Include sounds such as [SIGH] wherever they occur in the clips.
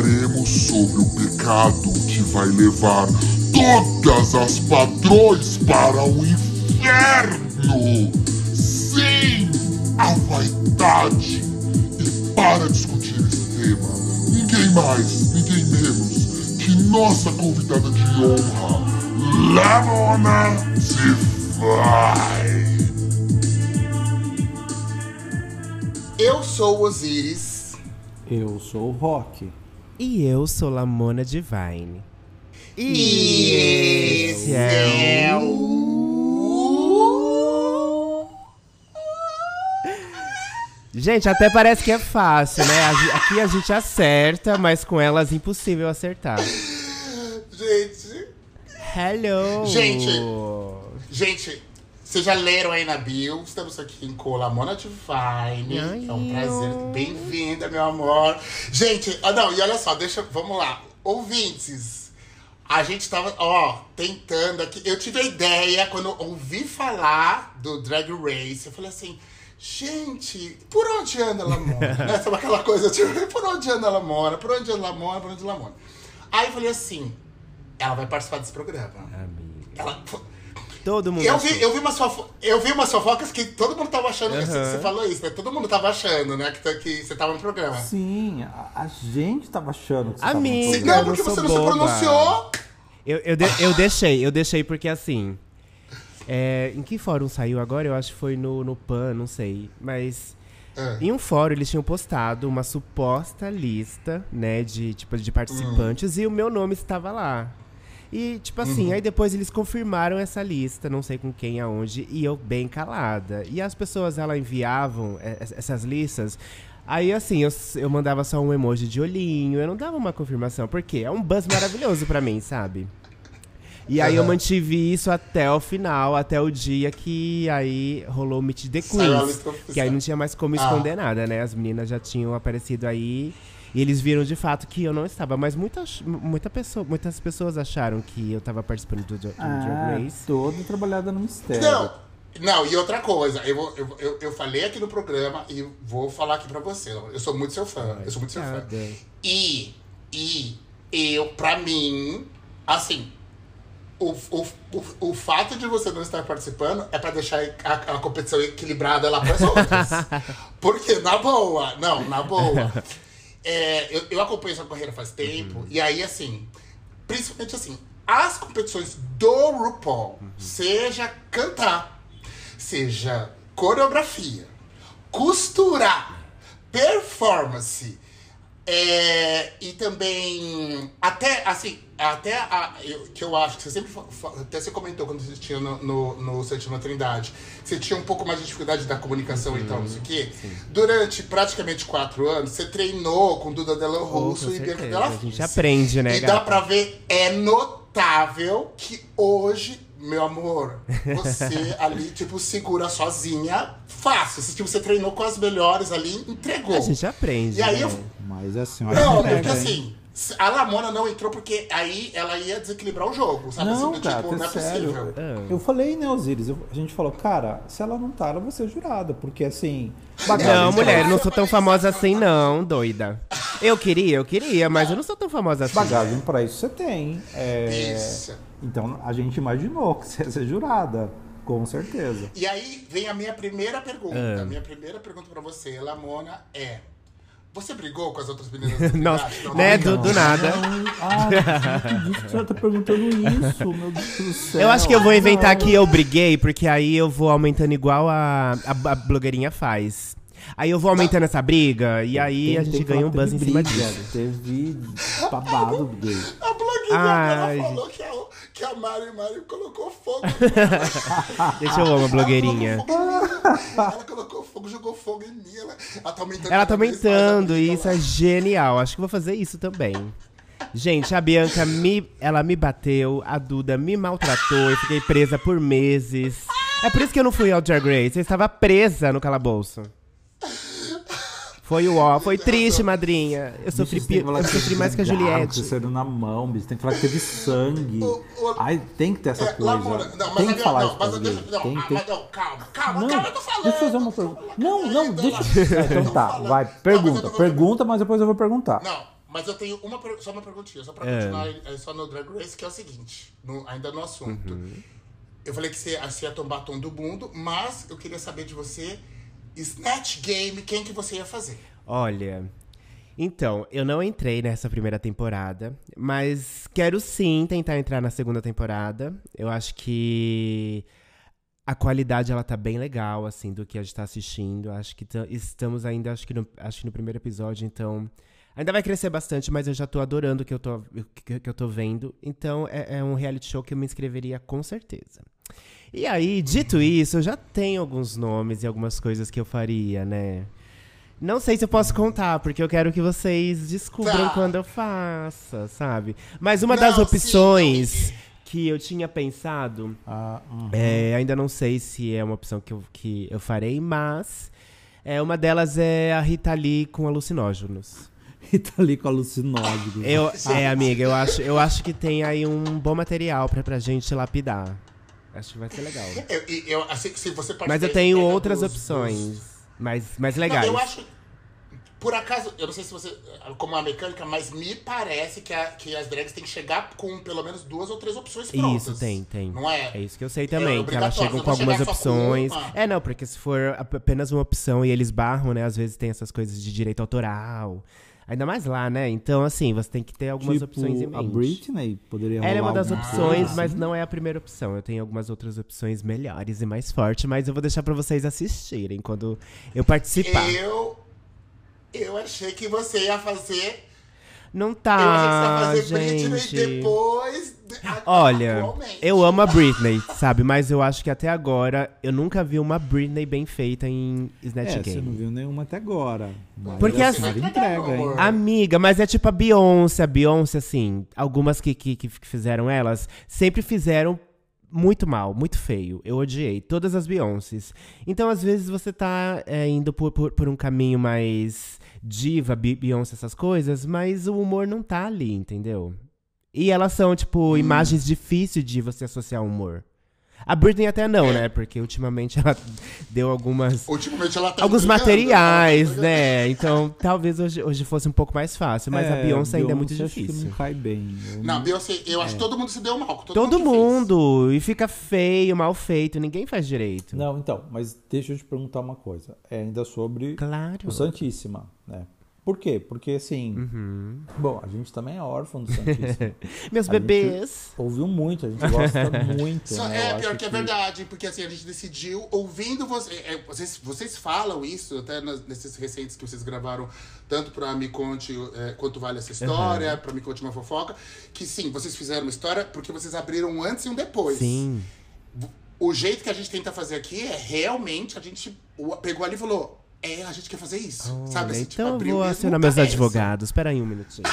falaremos sobre o pecado que vai levar todas as padrões para o inferno. Sim, a vaidade. E para discutir esse tema, ninguém mais, ninguém menos que nossa convidada de honra, Lamona Divine. Eu sou o Osiris. Eu sou o Rock. E eu sou Lamona Divine. E esse é o... Gente, até parece que é fácil, né? Aqui a gente acerta, mas com elas impossível acertar. Gente, Hello! Gente. gente, vocês já leram aí na bio? Estamos aqui com Lamona Divine. Ai, é um prazer. Bem-vinda, meu amor. Gente, ah, não, e olha só, deixa. Vamos lá. Ouvintes, a gente tava, ó, tentando aqui. Eu tive a ideia, quando ouvi falar do Drag Race, eu falei assim. Gente, por onde anda a Lamona? [LAUGHS] né? Sabe aquela coisa, tipo, [LAUGHS] por onde anda a Lamona? Por onde anda a Lamona? Por onde anda a Lamona? Aí eu falei assim, ela vai participar desse programa. Amiga. Ela, Todo mundo eu achou. vi, eu vi umas fofo... eu vi umas fofocas que todo mundo tava achando. que Aham. Você falou isso, né? Todo mundo tava achando, né? Que, que você tava no programa. Sim, a, a gente tava achando que você Amiga. Tava Não, eu porque você não se pronunciou. Eu, eu, de- eu deixei, eu deixei porque assim. é, em que fórum saiu agora? Eu acho que foi no, no PAN, não sei. Mas É. em um fórum eles tinham postado uma suposta lista, né, de tipo de participantes e o meu nome estava lá. E tipo assim, aí depois eles confirmaram essa lista, não sei com quem, aonde, e eu bem calada. E as pessoas ela enviavam es- essas listas. Aí assim, eu, eu mandava só um emoji de olhinho, eu não dava uma confirmação, porque é um buzz maravilhoso pra mim, sabe? E aí eu mantive isso até o final, até o dia que aí rolou o Meet the Queens. Que aí não tinha mais como Ah. esconder nada, né? As meninas já tinham aparecido aí. E eles viram de fato que eu não estava. Mas muitas, muita pessoa, muitas pessoas acharam que eu estava participando do, do Drag Ah, Race. toda trabalhada no mistério. Não, não, e outra coisa, eu, eu, eu, eu falei aqui no programa e vou falar aqui pra você. Eu sou muito seu fã. Eu sou muito seu fã. E, e eu, pra mim, assim, o, o, o, o fato de você não estar participando é pra deixar a, a competição equilibrada lá pras outras. [LAUGHS] Porque, na boa, não, na boa. É, eu, eu acompanho sua carreira faz tempo, e aí, assim, principalmente assim, as competições do RuPaul, seja cantar, seja coreografia, costurar, performance, é, e também, até, assim, até a, eu- que eu acho que você sempre, até você comentou quando você tinha no, no, no Sétima Trindade, você tinha um pouco mais de dificuldade da comunicação e tal, não sei o quê. Durante praticamente quatro anos, você treinou com Duda Della Oh, Russo com e Bianca. Della A gente aprende, né, E dá gata? pra ver, é notável que hoje, meu amor, você [LAUGHS] ali, tipo, segura sozinha, fácil. Se, tipo, você treinou com as melhores ali, entregou. A gente aprende. E aí né? eu, Mas assim, olha não, que porque assim, a Lamona não entrou porque aí ela ia desequilibrar o jogo, sabe? Não, assim, cara, tipo, não é é sério. possível. Ah. Eu falei, né, Osiris? eu- a gente falou, cara, se ela não tá, ela vai ser jurada. Porque assim. Não, mulher, eu não sou tão famosa assim, não, doida. Eu queria, eu queria, mas eu não sou tão famosa assim. Bagagem pra isso você tem. É, Isso. Então a gente imaginou que você ia ser jurada. Com certeza. E aí vem a minha primeira pergunta. Ah. A minha primeira pergunta pra você, Lamona, é: Você brigou com as outras meninas [LAUGHS] Nossa? Não, né, não, do, do nada. Ah, não acredito que você tá perguntando isso, meu Deus do céu. Eu acho que eu vou inventar que eu briguei, porque aí eu vou aumentando igual a, a, a blogueirinha faz. Aí eu vou aumentando essa briga, e aí Tem- a gente ganha um buzz em cima disso. Teve babado gay. A blogueirinha Ai, falou que que a Mari Mari colocou fogo. [LAUGHS] Deixa eu amo a blogueirinha. Ela colocou fogo, jogou fogo em mim. Ela, ela tá aumentando. Ela tá aumentando, e isso é genial. Acho que vou fazer isso também. Gente, a Bianca me, ela me bateu, a Duda me maltratou, eu fiquei presa por meses. É por isso que eu não fui ao Drag Race, eu estava presa no calabouço. Foi o ó, foi triste, madrinha. Eu sofri, Bicho, tem eu sofri mais que a Juliette. Você saiu na mão, bicho. Tem que falar que teve sangue. O- o- Ai, tem que ter essa É, coisa. Não, mas tem a que minha- falar não, isso mas alguém. não, Tem ah, que mas ter... não, calma, calma, Não, calma, eu tô falando. deixa eu fazer uma pergunta. Não, não, deixa. Ah, então tá, Não, vai, mas eu pergunta, tô- pergunta, mas depois eu vou perguntar. Não, Mas eu tenho uma, só uma perguntinha, só pra É. continuar é, só no Drag Race, que é o seguinte, no- ainda no assunto. Uhum. Eu falei que você, você ia tombar tom do mundo, mas eu queria saber de você, Snatch Game, quem que você ia fazer? Olha, então, eu não entrei nessa primeira temporada, mas quero sim tentar entrar na segunda temporada. Eu acho que a qualidade ela tá bem legal, assim, do que a gente tá assistindo. Acho que ta- estamos ainda, acho que, no, acho que no primeiro episódio, então. Ainda vai crescer bastante, mas eu já tô adorando o que eu tô, que, que eu tô vendo. Então é, é um reality show que eu me inscreveria com certeza. E aí, dito isso, eu já tenho alguns nomes e algumas coisas que eu faria, né? Não sei se eu posso contar, porque eu quero que vocês descubram Tá. quando eu faça, sabe? Mas uma Não, das sim, opções não, que eu tinha pensado, Ah, uhum. é, ainda não sei se é uma opção que eu, que eu farei, mas é, uma delas é a Rita Lee com alucinógenos. E tá ali com alucinógeno. Eu, é, amiga, eu acho, eu acho que tem aí um bom material pra, pra gente lapidar. Acho que vai ser legal. Eu, eu, assim, se você Mas eu tenho outras dos- opções, dos- mais, mais Não, legais. eu acho. Por acaso, eu não sei se você. Como a mecânica, mas me parece que, a- que as drags têm que chegar com pelo menos duas ou três opções prontas. Isso, tem, tem. Não é? É isso que eu sei também, que elas chegam com algumas com opções. uma. É, não, porque se for ap- apenas uma opção e eles barram, né? Às vezes tem essas coisas de direito autoral. Ainda mais lá, né? Então, assim, você tem que ter algumas tipo, opções em mente. a Britney poderia Ela é uma das opções, coisa mas não é a primeira opção. Eu tenho algumas outras opções melhores e mais fortes, mas eu vou deixar pra vocês assistirem quando eu participar. Eu. Eu achei que você ia fazer. Não eu tá, achei que você ia fazer Britney gente. depois. de- a- Olha, atualmente. eu amo a Britney, sabe? Mas eu acho que até agora eu nunca vi uma Britney bem feita em Snatch É, você Game. não viu nenhuma até agora. Mas Porque a assim- senhora entrega, hein? Amiga, mas é tipo a Beyoncé. A Beyoncé, assim, algumas que, que, que fizeram elas, sempre fizeram muito mal, muito feio. Eu odiei todas as Beyoncés. Então, às vezes, você tá é, indo por, por, por um caminho mais diva, Be- Beyoncé, essas coisas, mas o humor não tá ali, entendeu? E elas são, tipo, imagens difíceis de você associar humor. A Britney até não, né? Porque ultimamente ela deu algumas Ultimamente ela tá alguns materiais, tá né? Então, talvez hoje, hoje fosse um pouco mais fácil, mas a Beyoncé ainda é muito difícil. não cai bem. Eu Não, Beyoncé, eu acho que todo mundo se deu mal. com Todo, Todo mundo. que fez. mundo! E fica feio, mal feito, ninguém faz direito. Não, então, mas deixa eu te perguntar uma coisa. É ainda sobre Claro. o Santíssima, né? Por quê? Porque assim. Uhum. Bom, a gente também é órfão do Santíssima. [LAUGHS] Meus A gente bebês. Ouviu muito, a gente gosta [LAUGHS] muito. Só- né? é, pior acho que é verdade, porque assim, a gente decidiu, ouvindo você, é, vocês, vocês falam isso, até nas- nesses recentes que vocês gravaram, tanto pra Me Conte é, Quanto Vale Essa História, pra Me Conte Uma Fofoca, que sim, vocês fizeram uma história porque vocês abriram um antes e um depois. Sim. O jeito que a gente tenta fazer aqui é realmente, a gente pegou ali e falou, é, a gente quer fazer isso, sabe? Assim, tipo, então eu abriu vou acionar meus advogados. Espera aí um minutinho.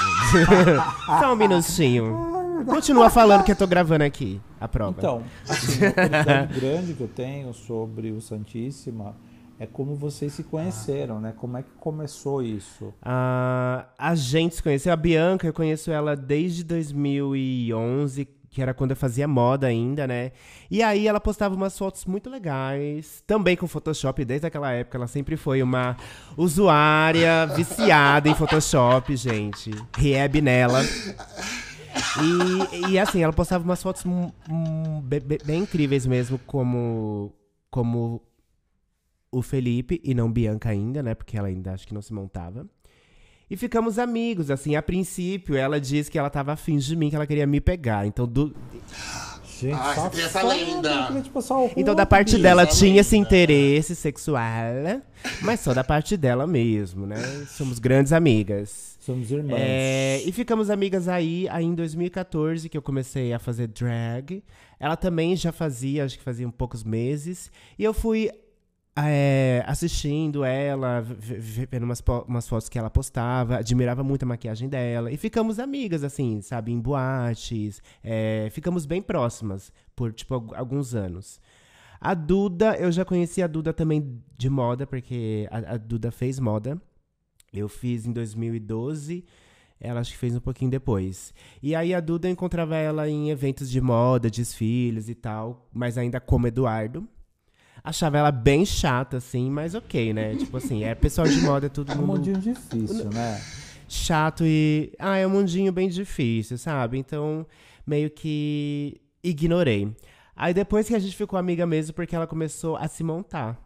[LAUGHS] Só um minutinho. Continua falando que eu tô gravando aqui a prova. Então, assim, uma [LAUGHS] grande que eu tenho sobre o Santíssima é como vocês se conheceram, né? Como é que começou isso? Ah, a gente se conheceu, a Bianca, eu conheço ela desde 2011, que era quando eu fazia moda ainda, né? E aí ela postava umas fotos muito legais, também com Photoshop, desde aquela época ela sempre foi uma usuária viciada em Photoshop, gente. Rieb nela. E, e assim, ela postava umas fotos be- be- bem incríveis mesmo, como, como o Felipe, e não Bianca ainda, né? Porque ela ainda acho que não se montava. E ficamos amigos, assim, a princípio ela disse que ela tava afim de mim, que ela queria me pegar. Então, do- Gente, Ah, você tem essa lenda. eu queria te passar o então da parte dela essa tinha esse interesse sexual, mas só da parte dela mesmo, né? Somos grandes amigas. Somos irmãs. É, e ficamos amigas aí, aí em 2014, que eu comecei a fazer drag. Ela também já fazia, acho que fazia um poucos meses. E eu fui é, assistindo ela, vendo umas, umas fotos que ela postava, admirava muito a maquiagem dela. E ficamos amigas, assim, sabe, em boates. é, ficamos bem próximas por, tipo, algu- alguns anos. A Duda, eu já conheci a Duda também de moda, porque a, a Duda fez moda. Eu fiz em 2012. Ela acho que fez um pouquinho depois. E aí a Duda encontrava ela em eventos de moda, desfiles e tal, mas ainda como Eduardo. Achava ela bem chata, assim, mas ok, né? [LAUGHS] tipo assim, é pessoal de moda, é todo É um mundo. mundinho difícil, né? chato e. Ah, é um mundinho bem difícil, sabe? Então, meio que ignorei. Aí depois que a gente ficou amiga mesmo, porque ela começou a se montar.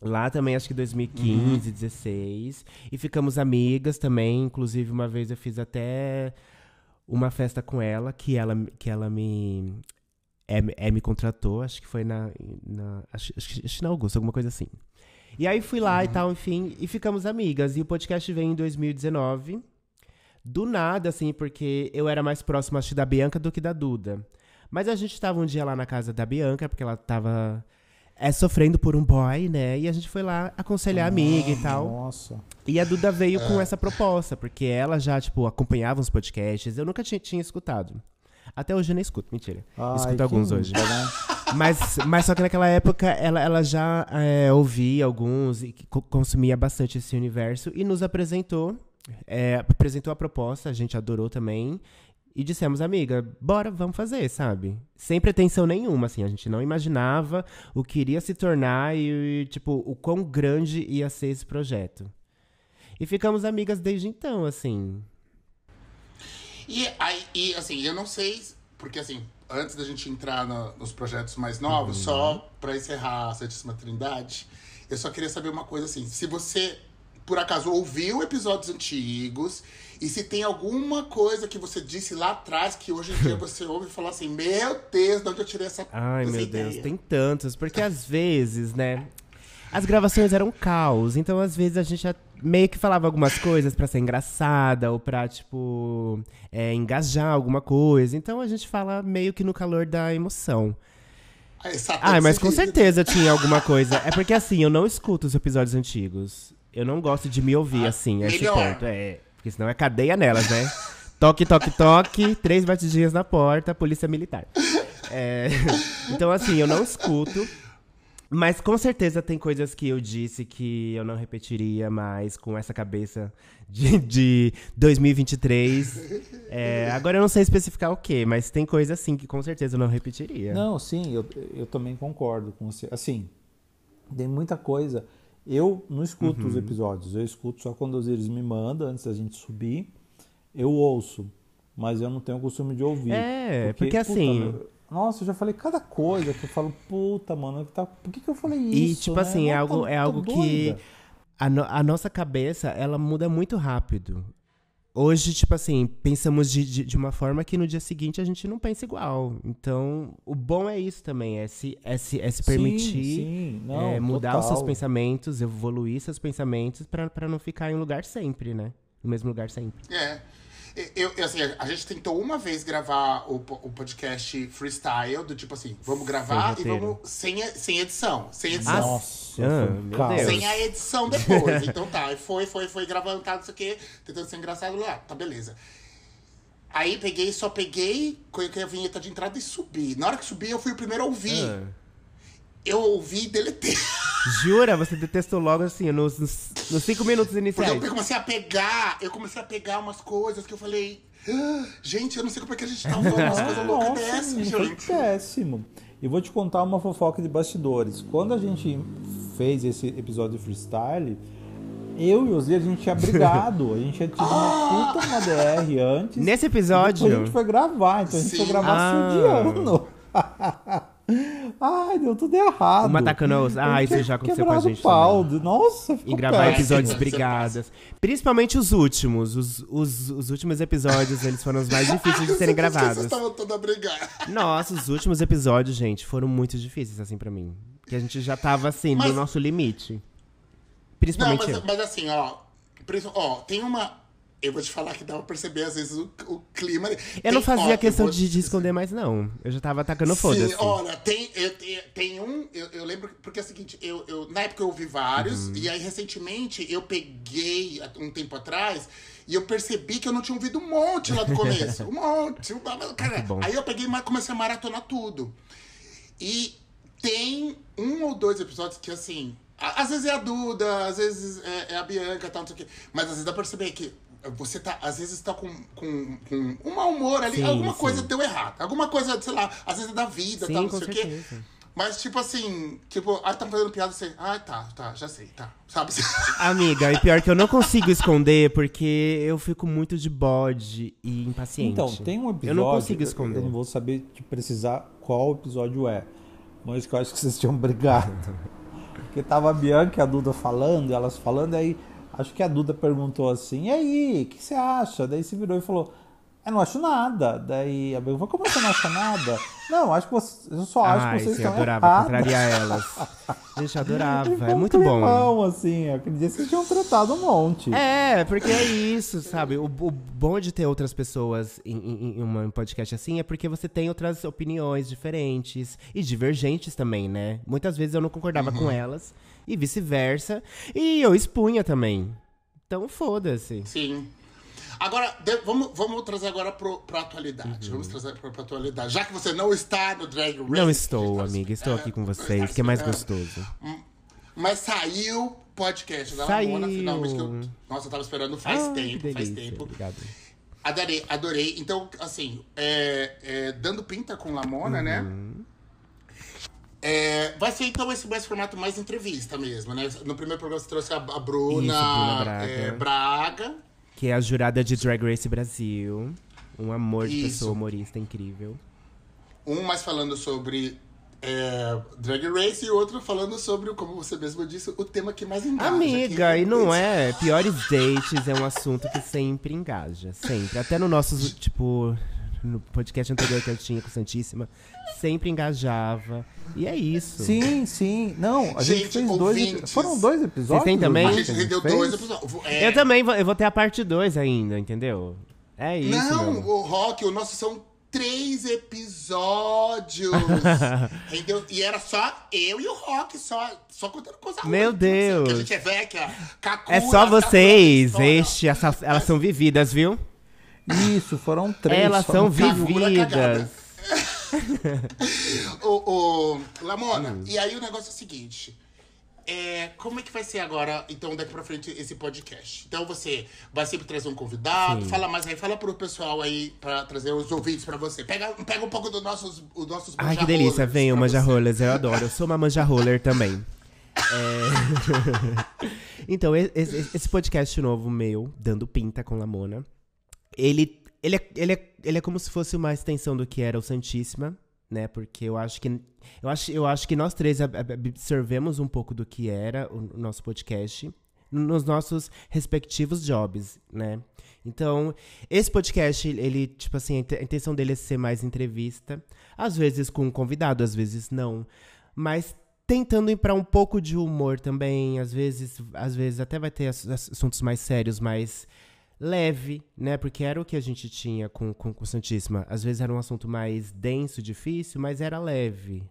Lá também, acho que 2015, 16. E ficamos amigas também. Inclusive, uma vez eu fiz até uma festa com ela, que ela, que ela me. É, é, me contratou, acho que foi na. na acho, acho, acho na Augusta, alguma coisa assim. E aí fui lá e tal, enfim, e ficamos amigas. E o podcast veio em 2019. Do nada, assim, porque eu era mais próximo, acho, da Bianca do que da Duda. Mas a gente tava um dia lá na casa da Bianca, porque ela tava é, sofrendo por um boy, né? E a gente foi lá aconselhar a amiga e tal. Nossa. E a Duda veio com essa proposta, porque ela já, tipo, acompanhava os podcasts. Eu nunca tinha, tinha escutado. Até hoje eu nem escuto, mentira. Ai, escuto alguns hoje. né? Mas, mas só que naquela época ela, ela já é, ouvia alguns e co- consumia bastante esse universo e nos apresentou. é, apresentou a proposta, a gente adorou também. E dissemos, amiga, bora, vamos fazer, sabe? Sem pretensão nenhuma, assim. A gente não imaginava o que iria se tornar e, tipo, o quão grande ia ser esse projeto. E ficamos amigas desde então, assim. E, aí, e assim, eu não sei, porque assim, antes da gente entrar no- nos projetos mais novos, Uhum. só pra encerrar a Santíssima Trindade, eu só queria saber uma coisa assim, se você por acaso ouviu episódios antigos e se tem alguma coisa que você disse lá atrás que hoje em dia [LAUGHS] você ouve e fala assim, meu Deus, de onde eu tirei essa Ai, essa meu ideia? Deus, tem tantos. Porque às vezes, né? As gravações eram caos, então às vezes a gente já meio que falava algumas coisas pra ser engraçada ou pra, tipo, é, engajar alguma coisa. Então a gente fala meio que no calor da emoção. Ah, mas com liga. certeza tinha alguma coisa. É porque assim, eu não escuto os episódios antigos. Eu não gosto de me ouvir Ah, assim, a esse ponto. É, porque senão é cadeia nelas, né? Toque, toque, toque, três batidinhas na porta, polícia militar. É, [LAUGHS] então, assim, eu não escuto. Mas com certeza tem coisas que eu disse que eu não repetiria mais com essa cabeça de, de 2023. É, agora eu não sei especificar o que, mas tem coisa assim que com certeza eu não repetiria. Não, sim, eu, eu também concordo com você. Assim, tem muita coisa. Eu não escuto Uhum. os episódios, eu escuto só quando eles me mandam, antes da gente subir. Eu ouço, mas eu não tenho o costume de ouvir. É, porque puta, assim- meu, nossa, eu já falei cada coisa que eu falo, puta, mano, que tá, por que, que eu falei E, isso? tipo né? assim, é Não, algo, é algo que a, no- a nossa cabeça, ela muda muito rápido. Hoje, tipo assim, pensamos de, de, de uma forma que no dia seguinte a gente não pensa igual. Então, o bom é isso também, é se, é se, é se permitir Sim, sim, não, é, mudar os seus total. pensamentos, evoluir seus pensamentos pra, pra não ficar em um lugar sempre, né? No mesmo lugar sempre. É. Eu, eu, assim, a gente tentou uma vez gravar o, o podcast freestyle, do tipo assim, vamos gravar e roteiro. vamos sem, e- sem edição. Sem edição. Nossa, Ah. Sem a edição depois. então tá, e foi, foi, foi gravando, tá, não sei o quê, tentando ser engraçado lá, tá, beleza. Aí peguei, só peguei, coloquei a vinheta de entrada e subi. Na hora que subi, eu fui o primeiro a ouvir. Ah. Eu ouvi e deletei. [LAUGHS] Jura? Você detestou logo assim, nos, nos, cinco minutos Porque iniciais. eu comecei a pegar, eu comecei a pegar umas coisas que eu falei. "Ah, gente, eu não sei como é que a gente tá falando [LAUGHS] umas coisas loucas dessas, foi gente. péssimo. E vou te contar uma fofoca de bastidores. Quando a gente fez esse episódio de freestyle, eu e o Zé, a gente tinha brigado. A gente tinha tido uma [LAUGHS] puta uma DR antes. Nesse episódio. a gente foi gravar, então a gente Sim. foi gravar Ah. se odiando. Ai, deu tudo errado. Uma atacando os- Ah, Eu isso já aconteceu com a gente pau. Nossa, ficou Em gravar péssimo. episódios brigadas. Principalmente os últimos. Os, os, os últimos episódios, eles foram os mais difíceis de [LAUGHS] serem que Vocês gravados. estavam todos a brigar. Nossa, os últimos episódios, gente, foram muito difíceis, assim, pra mim. Que a gente já tava, assim, Mas- no nosso limite. Não, Principalmente mas, eu. mas assim, ó, ó, tem uma. Eu vou te falar que dá pra perceber, às vezes, o, o clima. Eu não Tem- fazia ó, questão vou- de, de esconder mais, não. Eu já tava atacando Sim, foda-se. olha, tem, eu, eu- tem um. Eu, eu lembro, porque é o seguinte, eu, eu, na época eu ouvi vários, Uhum. e aí recentemente eu peguei, um tempo atrás, e eu percebi que eu não tinha ouvido um monte lá do começo. [LAUGHS] um monte. um- cara, bom. aí eu peguei e comecei a maratonar tudo. E tem um ou dois episódios que, assim. Às vezes é a Duda, às vezes é, é a Bianca, tal, não sei o quê. Mas às vezes dá pra perceber que você tá, às vezes tá com, com, com um mau humor ali, Sim, alguma sim. coisa deu errado. Alguma coisa, sei lá, às vezes é da vida, Sim, tal, não sei o quê. Mas, tipo assim, tipo, ah, tá fazendo piada, você. Ah, tá, tá, já sei, tá. Sabe? [LAUGHS] Amiga, e pior que eu não consigo esconder porque eu fico muito de bode e impaciente. Então, tem um episódio. Eu não consigo Eu esconder. não vou saber te precisar qual episódio é. Mas que eu acho que vocês tinham [LAUGHS] brigado. Porque tava a Bianca e a Duda falando, e elas falando, aí acho que a Duda perguntou assim: e aí, o que você acha? Daí se virou e falou: eu não acho nada. Daí a falou: como você não acha nada? Não, acho que você, eu só acho Ai, que vocês sim, estão adorava erradas. contrariar elas. Gente, eu adorava. É um muito bom. assim. Aquele dia vocês tinham tratado um monte. É, porque é isso, sabe? O, o bom de ter outras pessoas em, em, em um podcast assim é porque você tem outras opiniões diferentes e divergentes também, né? Muitas vezes eu não concordava com elas e vice-versa. E eu expunha também. Então foda-se. Sim. Agora, vamos, vamos trazer agora pro, pra atualidade. Vamos trazer pra, pra atualidade. Já que você não está no Drag Race. Uhum. Não estou, a amiga. Estou aqui com não vocês, que é mais esperando. gostoso. Mas saiu o podcast da Saiu. Lamona, finalmente. Que eu, nossa, eu tava esperando faz Ah, que tempo, faz tempo. Obrigado. Adorei, adorei. Então, assim, é, é, dando pinta com Lamona, né? Uhum. É, vai ser então esse formato mais entrevista mesmo, né? No primeiro programa você trouxe a, a Bruna, Isso, Bruna Braga. é, Braga. Que é a jurada de Drag Race Brasil. Um amor de Isso. pessoa humorista incrível. Um mais falando sobre é, Drag Race e o outro falando sobre, como você mesmo disse, o tema que mais engaja. Amiga, que e não é? Piores dates é um assunto que sempre engaja. Sempre. Até no nosso, tipo, no podcast anterior que eu tinha com Santíssima, sempre engajava. E é isso. Sim, sim. Não, a gente, Gente, fez dois. ouvintes. Foram dois episódios? Vocês têm também? A gente rendeu dois episódios. É, Eu também vou, eu vou ter a parte 2 ainda, entendeu? É isso. Não, meu. o Rock, o nosso são três episódios. [LAUGHS] Entendeu? E era só eu e o Rock, só, só contando coisa ruim. Meu Deus. que a gente é velha, cacuda, É só cacuda vocês. Este, essas, elas são vividas, viu? Isso, foram [LAUGHS] três. Elas são vividas. O, o [LAUGHS] Lamona, e aí o negócio é o seguinte. É, como é que vai ser agora, então, daqui pra frente, esse podcast? Então você vai sempre trazer um convidado, Sim. fala mais aí, fala pro pessoal aí, pra trazer os ouvintes pra você. Pega, pega um pouco dos nossos, os nossos Ai, que delícia. Venham, manja rollers. Eu adoro. Eu sou uma manja roller também. [LAUGHS] É... então, esse, esse podcast novo meu, Dando Pinta com Lamona, ele, ele, é, ele, é, ele é como se fosse uma extensão do que era o Santíssima, né? Porque eu acho que eu acho, eu acho que nós três ab- ab- absorvemos um pouco do que era o nosso podcast nos nossos respectivos jobs, né? Então, esse podcast, ele, tipo assim, a inte- a intenção dele é ser mais entrevista, às vezes com um convidado, às vezes não, mas tentando ir para um pouco de humor também, às vezes, às vezes até vai ter ass- ass- assuntos mais sérios, mais leve, né? Porque era o que a gente tinha com, com, com Santíssima. Às vezes era um assunto mais denso, difícil, mas era leve.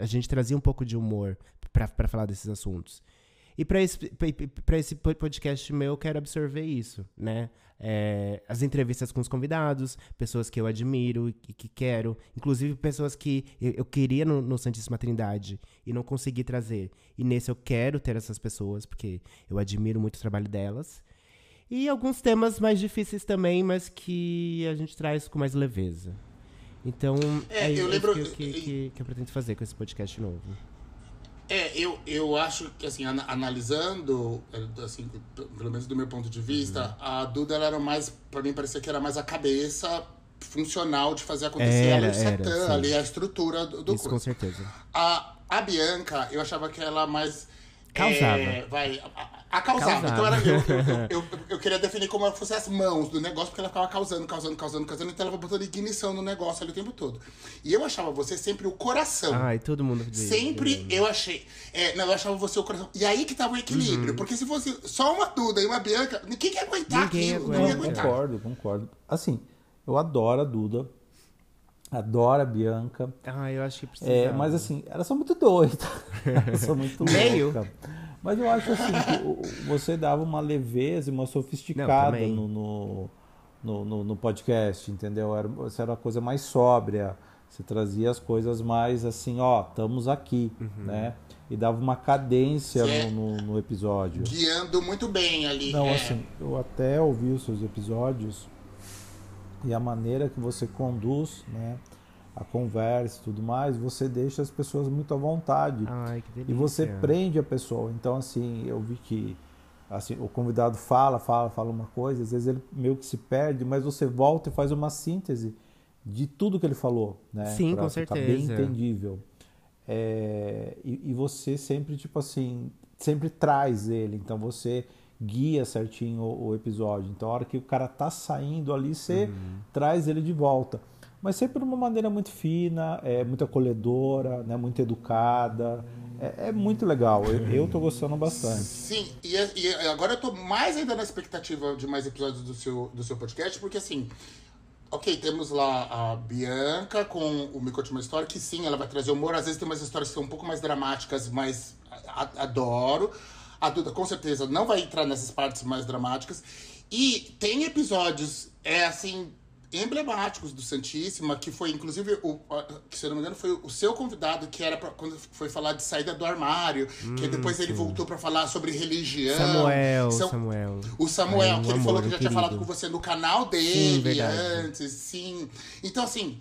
A- gente trazia um pouco de humor para falar desses assuntos. E para esse, esse po- podcast meu, eu quero absorver isso, né? É, as entrevistas com os convidados, pessoas que eu admiro e que, que quero, inclusive pessoas que eu, eu queria no, no Santíssima Trindade e não consegui trazer. E nesse eu quero ter essas pessoas, porque eu admiro muito o trabalho delas. E alguns temas mais difíceis também, mas que a gente traz com mais leveza. Então, É, é, eu lembro- que, eu- que, que- que eu pretendo fazer com esse podcast novo. É, eu, eu acho que, assim, ana- analisando, é, assim, pelo menos do meu ponto de vista, a Duda ela era mais, pra mim parecia que era mais a cabeça funcional de fazer acontecer Era, ela o Satã, ali, a estrutura do, do isso com coisa. certeza. A, a Bianca, eu achava que ela mais. Causava. é, vai, a, a causava. Causava. Então era, eu, eu, [LAUGHS] eu, eu, eu queria definir como se fosse as mãos do negócio, porque ela ficava causando, causando, causando, causando, então ela vai botando ignição no negócio ali o tempo todo. E eu achava você sempre o coração. Ai, todo mundo diz. Sempre eu achei. É, não, eu achava você o coração. E aí que tava o equilíbrio. Porque se fosse só uma Duda e uma Bianca, ninguém ia aguentar Ninguém aquilo. aguenta. Não ia Não, aguentar. concordo, concordo. Assim, eu adoro a Duda. Adoro a Bianca. Ah, eu acho que precisa. É, mas assim, elas são muito doidas. [LAUGHS] elas são muito [LAUGHS] Meio. loucas. Mas eu acho assim, que você dava uma leveza e uma Não, sofisticada também. no, no, no, no- podcast, entendeu? Era, você era uma coisa mais sóbria. Você trazia as coisas mais assim, ó, estamos aqui, Uhum. né? E dava uma cadência é- no, no, no episódio. Guiando muito bem ali. Não, é. assim, eu até ouvi os seus episódios e a maneira que você conduz, né? a conversa e tudo mais, você deixa as pessoas muito à vontade. Ai, que delícia. E você prende a pessoa. Então, assim, eu vi que assim, o convidado fala, fala, fala uma coisa, às vezes ele meio que se perde, mas você volta e faz uma síntese de tudo que ele falou, né? Sim, pra com ficar certeza. bem entendível. É, e, e você sempre, tipo assim, sempre traz ele. Então você guia certinho o, o episódio. Então a hora que o cara tá saindo ali, você Uhum. traz ele de volta. Mas sempre de uma maneira muito fina, é, muito acolhedora, né, muito educada. É, é muito legal. Eu, eu tô gostando bastante. Sim, e, e agora eu tô mais ainda na expectativa de mais episódios do seu, do seu podcast, porque assim, ok, temos lá a Bianca com o Me Conte Uma História, que sim, ela vai trazer humor. Às vezes tem umas histórias que são um pouco mais dramáticas, mas adoro. A Duda, com certeza, não vai entrar nessas partes mais dramáticas. E tem episódios, é assim, emblemáticos do Santíssima, que foi, inclusive, o, se eu não me engano, foi o seu convidado, que era pra, quando foi falar de saída do armário, que depois ele voltou pra falar sobre religião. Samuel, São- Samuel. o Samuel, um que ele amor, falou que já tinha querido. falado com você no canal Sim, dele verdade. antes, sim. Então, assim,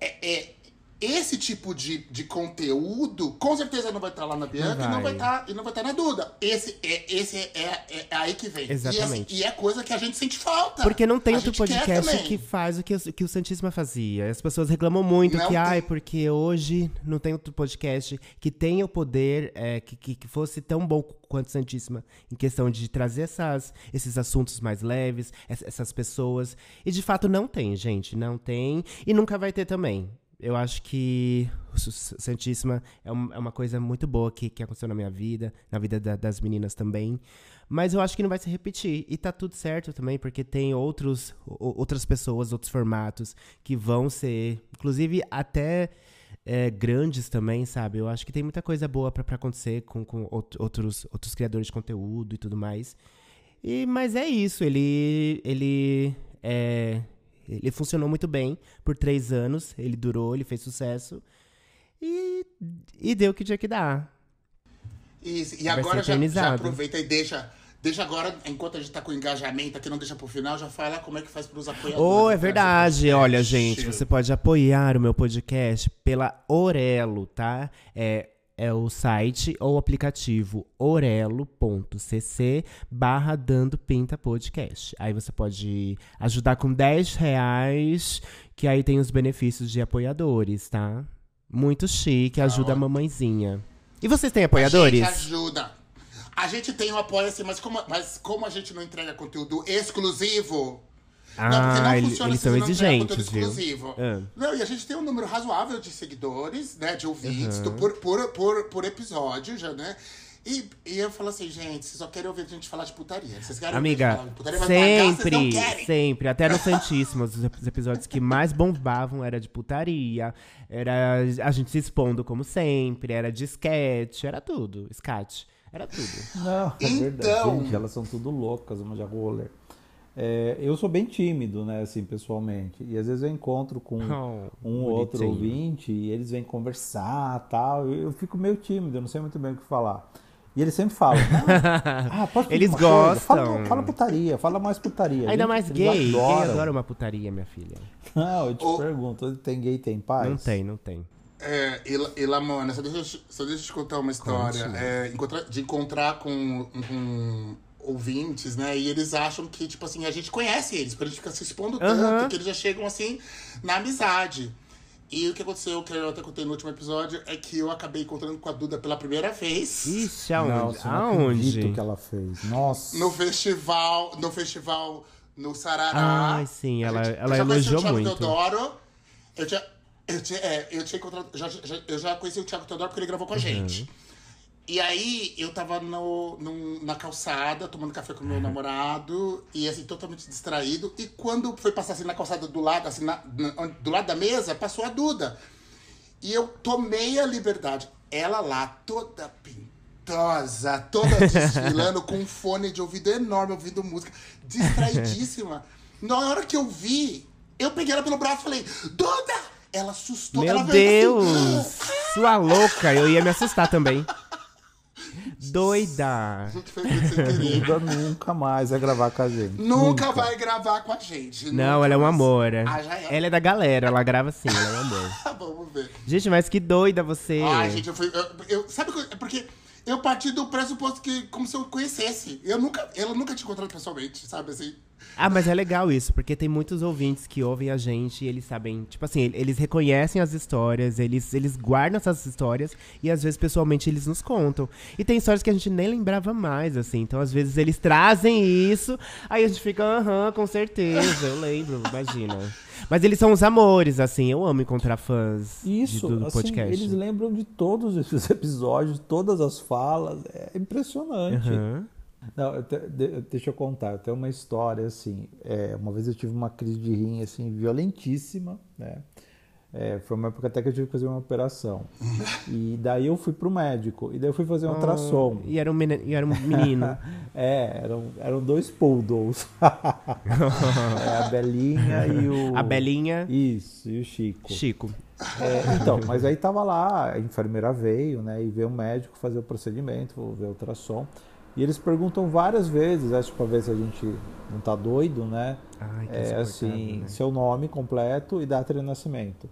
é, é- esse tipo de, de conteúdo, com certeza não vai estar lá na Bianca e não vai. estar e não vai estar na Duda. Esse é, esse é, é, é aí que vem. E, Exatamente. assim, e é coisa que a gente sente falta. Porque não tem A outro podcast que faz o que, o que o Santíssima fazia. As pessoas reclamam muito Não que, tem. ai, porque hoje não tem outro podcast que tenha o poder, é, que, que, que fosse tão bom quanto o Santíssima, em questão de trazer essas, esses assuntos mais leves, ess- essas pessoas. E de fato não tem, gente. Não tem. E nunca vai ter também. Eu acho que o Santíssima é, um- é uma coisa muito boa que, que aconteceu na minha vida, na vida da- das meninas também. Mas eu acho que não vai se repetir. E tá tudo certo também, porque tem outros, outras pessoas, outros formatos que vão ser, inclusive até é, grandes também, sabe? Eu acho que tem muita coisa boa pra acontecer com, com out- outros, outros criadores de conteúdo e tudo mais. E, mas é isso, ele. Ele. É, ele funcionou muito bem por três anos, ele durou, ele fez sucesso. E, e deu o que tinha que dar. Isso, e Vai agora já, já aproveita e deixa. Deixa agora, enquanto a gente tá com engajamento aqui, não deixa pro final, já fala como é que faz pros apoiadores. Oh, é verdade. Olha, gente, você pode apoiar o meu podcast pela Orelo, tá? É, é o site ou aplicativo orelo.cc barra dando pinta podcast. Aí você pode ajudar com 10 reais, que aí tem os benefícios de apoiadores, tá? Muito chique, ajuda a mamãezinha. E vocês têm apoiadores? A gente ajuda. A gente tem um apoio-se, mas como, mas como a gente não entrega conteúdo exclusivo. Ah, ele- funciona eles se são não exigentes, viu? exclusivo. Ah. Não, e a gente tem um número razoável de seguidores, né? De ouvintes Uhum. do- por, por, por, por episódio já, né? E, e eu falo assim, gente, vocês só querem ouvir a gente falar de putaria. Vocês querem ouvir a gente Amiga, falar de putaria, pagar, não sempre, sempre. Até no [LAUGHS] Santíssimo, os ep- os episódios que mais bombavam era de putaria, era a gente se expondo como sempre, era de sketch, era tudo. Scat, era tudo. Não, é Então- verdade. Gente, elas são tudo loucas, uma de roller. É, eu sou bem tímido, né, assim, pessoalmente. E às vezes eu encontro com [LAUGHS] Oh, um ou outro ouvinte e eles vêm conversar tal. Eu, eu fico meio tímido, eu não sei muito bem o que falar. E eles sempre falam, [LAUGHS] "Ah, posso pedir Eles uma coisa? Fala, gostam. fala putaria, fala mais putaria. Ainda Gente, mais gay. Gay adoram. adora uma putaria, minha filha. [LAUGHS] Não, eu te Ô. pergunto, tem gay, tem paz? Não tem, não tem. É, e, e Lamona, só deixa, eu te- só deixa eu te contar uma história. É, de encontrar com, com ouvintes, né? E eles acham que, tipo assim, a gente conhece eles, porque a gente fica se expondo tanto, que eles já chegam assim na amizade. E o que aconteceu, que eu até contei no último episódio, é que eu acabei encontrando com a Duda pela primeira vez. Ixi, aonde? Nossa, eu não aonde? que ela fez. Nossa. No festival, no festival no Sarará. Ai, sim, ela- gente- ela eu já conheci elogiou o Thiago muito. Teodoro. Eu tinha, eu tinha, é, eu tinha encontrado, já, já- eu já conheci o Thiago Teodoro porque ele gravou com a Uhum. gente. E aí eu tava no, num- na calçada, tomando café com meu namorado, e assim, totalmente distraído. E quando foi passar assim na calçada do lado, assim, na- na- do lado da mesa, passou a Duda. E eu tomei a liberdade. Ela lá, toda pintosa, toda [LAUGHS] desfilando, com um fone de ouvido enorme, ouvindo música, distraidíssima. [LAUGHS] Na hora que eu vi, eu peguei ela pelo braço e falei, Duda! Ela assustou. Meu ela veio Deus! assim, Sua louca, eu ia me assustar também. [LAUGHS] Doida. A gente sem querer. Duda nunca mais vai gravar com a gente. Nunca vai gravar com a gente. Não, nunca ela é um mais. amor. Ah, já é. Ela é da galera, ela grava assim, ela é um amor. [LAUGHS] Vamos ver. Gente, mas que doida você. Ai, gente, eu fui. Eu, eu- sabe que- é porque eu parti do pressuposto que, como se eu conhecesse. Eu nunca, ela nunca te encontrado pessoalmente, sabe assim? Ah, mas é legal isso, porque tem muitos ouvintes que ouvem a gente e eles sabem, tipo assim, eles reconhecem as histórias, eles, eles guardam essas histórias e às vezes pessoalmente eles nos contam. E tem histórias que a gente nem lembrava mais, assim, então às vezes eles trazem isso, aí a gente fica, aham, com certeza, eu lembro, imagina. Mas eles são os amores, assim, eu amo encontrar fãs de- Isso, do assim, podcast. eles lembram de todos esses [LAUGHS] episódios, todas as falas. É impressionante. Aham. Não, eu te- de- deixa eu contar. Eu tenho uma história assim. é, uma vez eu tive uma crise de rim assim violentíssima, né? É, foi uma época até que eu tive que fazer uma operação. [LAUGHS] E daí eu fui pro médico. E daí eu fui fazer um ultrassom. E era um menino. E era um menino. É, eram, eram dois poodles. [LAUGHS] É, a Belinha e o. A Belinha, Isso, e o Chico. Chico. É, então, mas aí tava lá, a enfermeira veio, né? E veio o médico fazer o procedimento, ver o ultrassom. E eles perguntam várias vezes, acho pra ver se a gente não tá doido, né? Ai, que é assim, né? seu nome completo e data de nascimento.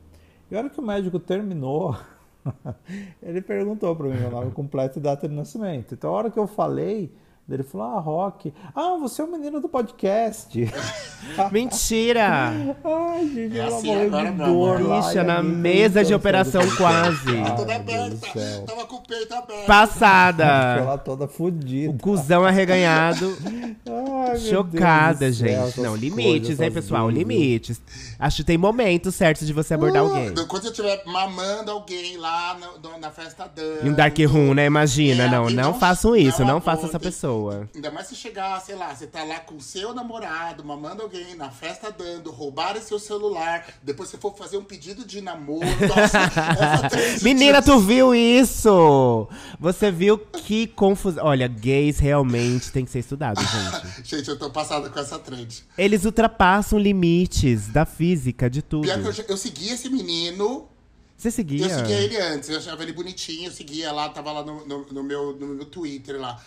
E a hora que o médico terminou, [LAUGHS] ele perguntou para mim meu nome completo e data de nascimento. Então a hora que eu falei, ele falou: "Ah, Rock, ah, você é o menino do podcast". [LAUGHS] Mentira! Ai, gente, É ela assim morreu de dor. Bicha, e na alguém mesa de operação quase. Ai, Toda meu Deus do aberta. céu. Tava com o peito aberto. Passada! [LAUGHS] Ela toda fodida. O cuzão arreganhado. [LAUGHS] Ai, Chocada, céu, gente. essas Não, limites, coisas, hein, pessoal? vídeos. Limites. Acho que tem momentos certos de você abordar alguém. Uh, Quando você estiver mamando alguém lá no- na festa dando. Em um dark room, né? Imagina. É, não, não não- façam isso. não Não faça essa abordem. Pessoa. Ainda mais se chegar, sei lá, você tá lá com seu namorado, mamando alguém na festa dando, roubarem seu celular, depois você for fazer um pedido de namoro. Nossa, [LAUGHS] Menina, tu viu isso? Você viu que confusão. Olha, gays realmente tem que ser estudado, [LAUGHS] gente. Gente, eu tô passada com essa trend. Eles ultrapassam limites da física, de tudo. Pior que eu, eu segui esse menino, Você seguia? eu seguia ele antes, eu achava ele bonitinho, eu seguia lá, tava lá no, no- no meu, no meu Twitter lá.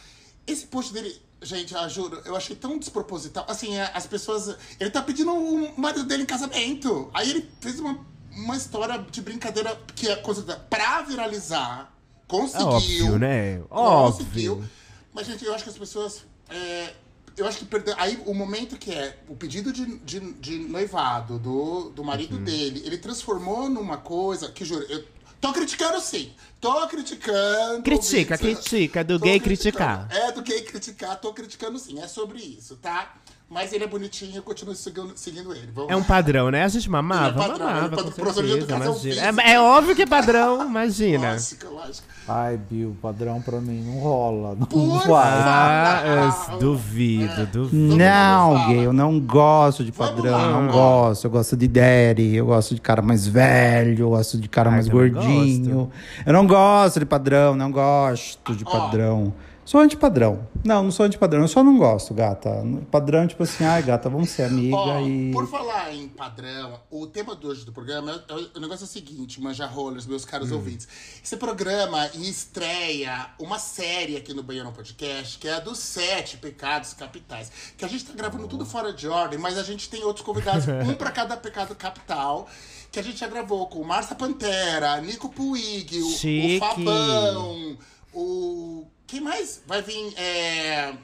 Esse post dele, gente, eu juro, eu achei tão desproposital. Assim, é, as pessoas. Ele tá pedindo o marido dele em casamento. Aí ele fez uma, uma história de brincadeira que é coisa pra viralizar. Conseguiu. É óbvio, né? Conseguiu. Óbvio. Mas, gente, eu acho que as pessoas. é, eu acho que perdeu. Aí o momento que é o pedido de, de, de noivado do, do marido Uhum. dele, ele transformou numa coisa que, juro, eu tô criticando sim. Tô criticando. Critica, critica, do Tô gay criticar. É, do gay criticar, tô criticando sim. É sobre isso, tá? Mas ele é bonitinho, eu continuo seguindo, seguindo ele. Vamos É um padrão, né? A gente mamava, Ele é padrão, ele é mamava, padrão, com certeza. É, é óbvio que é padrão, imagina. Lógico, lógico. Ai, Bill, padrão pra mim não rola. Não Por. Ah, Ah, eu duvido, é. duvido. Não, gay, eu não gosto de padrão, não gosto. Eu gosto de daddy, eu gosto de cara mais velho, eu gosto de cara Ai, mais também gordinho. Eu não gosto de padrão, não gosto de Ó. padrão. Sou antipadrão. Não, não sou antipadrão, eu só não gosto, gata. Padrão, tipo assim, ai, gata, vamos ser amiga Ó, e. Por falar em padrão, o tema de hoje do programa, é- é- o negócio é o seguinte, manja rollers, meus caros ouvintes. Esse programa estreia uma série aqui no Banheirão Podcast, que é a dos Sete Pecados Capitais. Que a gente tá gravando tudo fora de ordem, mas a gente tem outros convidados, [LAUGHS] um pra cada pecado capital. Que a gente já gravou com Márcia Pantera, Nico Puig, o, o. Fabão, o. Quem mais? Vai vir. É...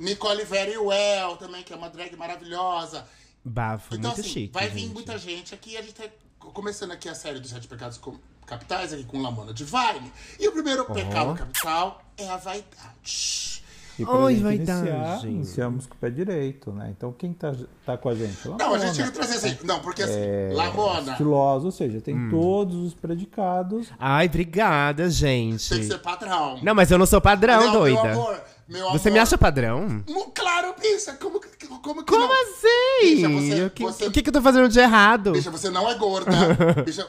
Nicole Very Well também, que é uma drag maravilhosa. Bafo, Então, muito assim, chique. vai vir gente. muita gente aqui. A gente tá começando aqui a série dos Sete Pecados Capitais, aqui com Lamona Divine. E o primeiro pecado capital é a vaidade. E pra Oi, gente iniciar, iniciamos com o pé direito, né? Então quem tá, tá com a gente? Não, a Lamona. gente tinha que trazer assim. Não, porque assim, É, Lamona Estilosa, ou seja, tem Hum. todos os predicados. Ai, obrigada, gente. tem que ser padrão. Não, mas eu não sou padrão, Não, doida. Meu amor, meu amor. Você me acha padrão? Claro, bicha, como, como que Como não? assim? Bicha, você- o, que, você- o que que eu tô fazendo de errado? Bicha, você não é gorda. [LAUGHS] Bicha,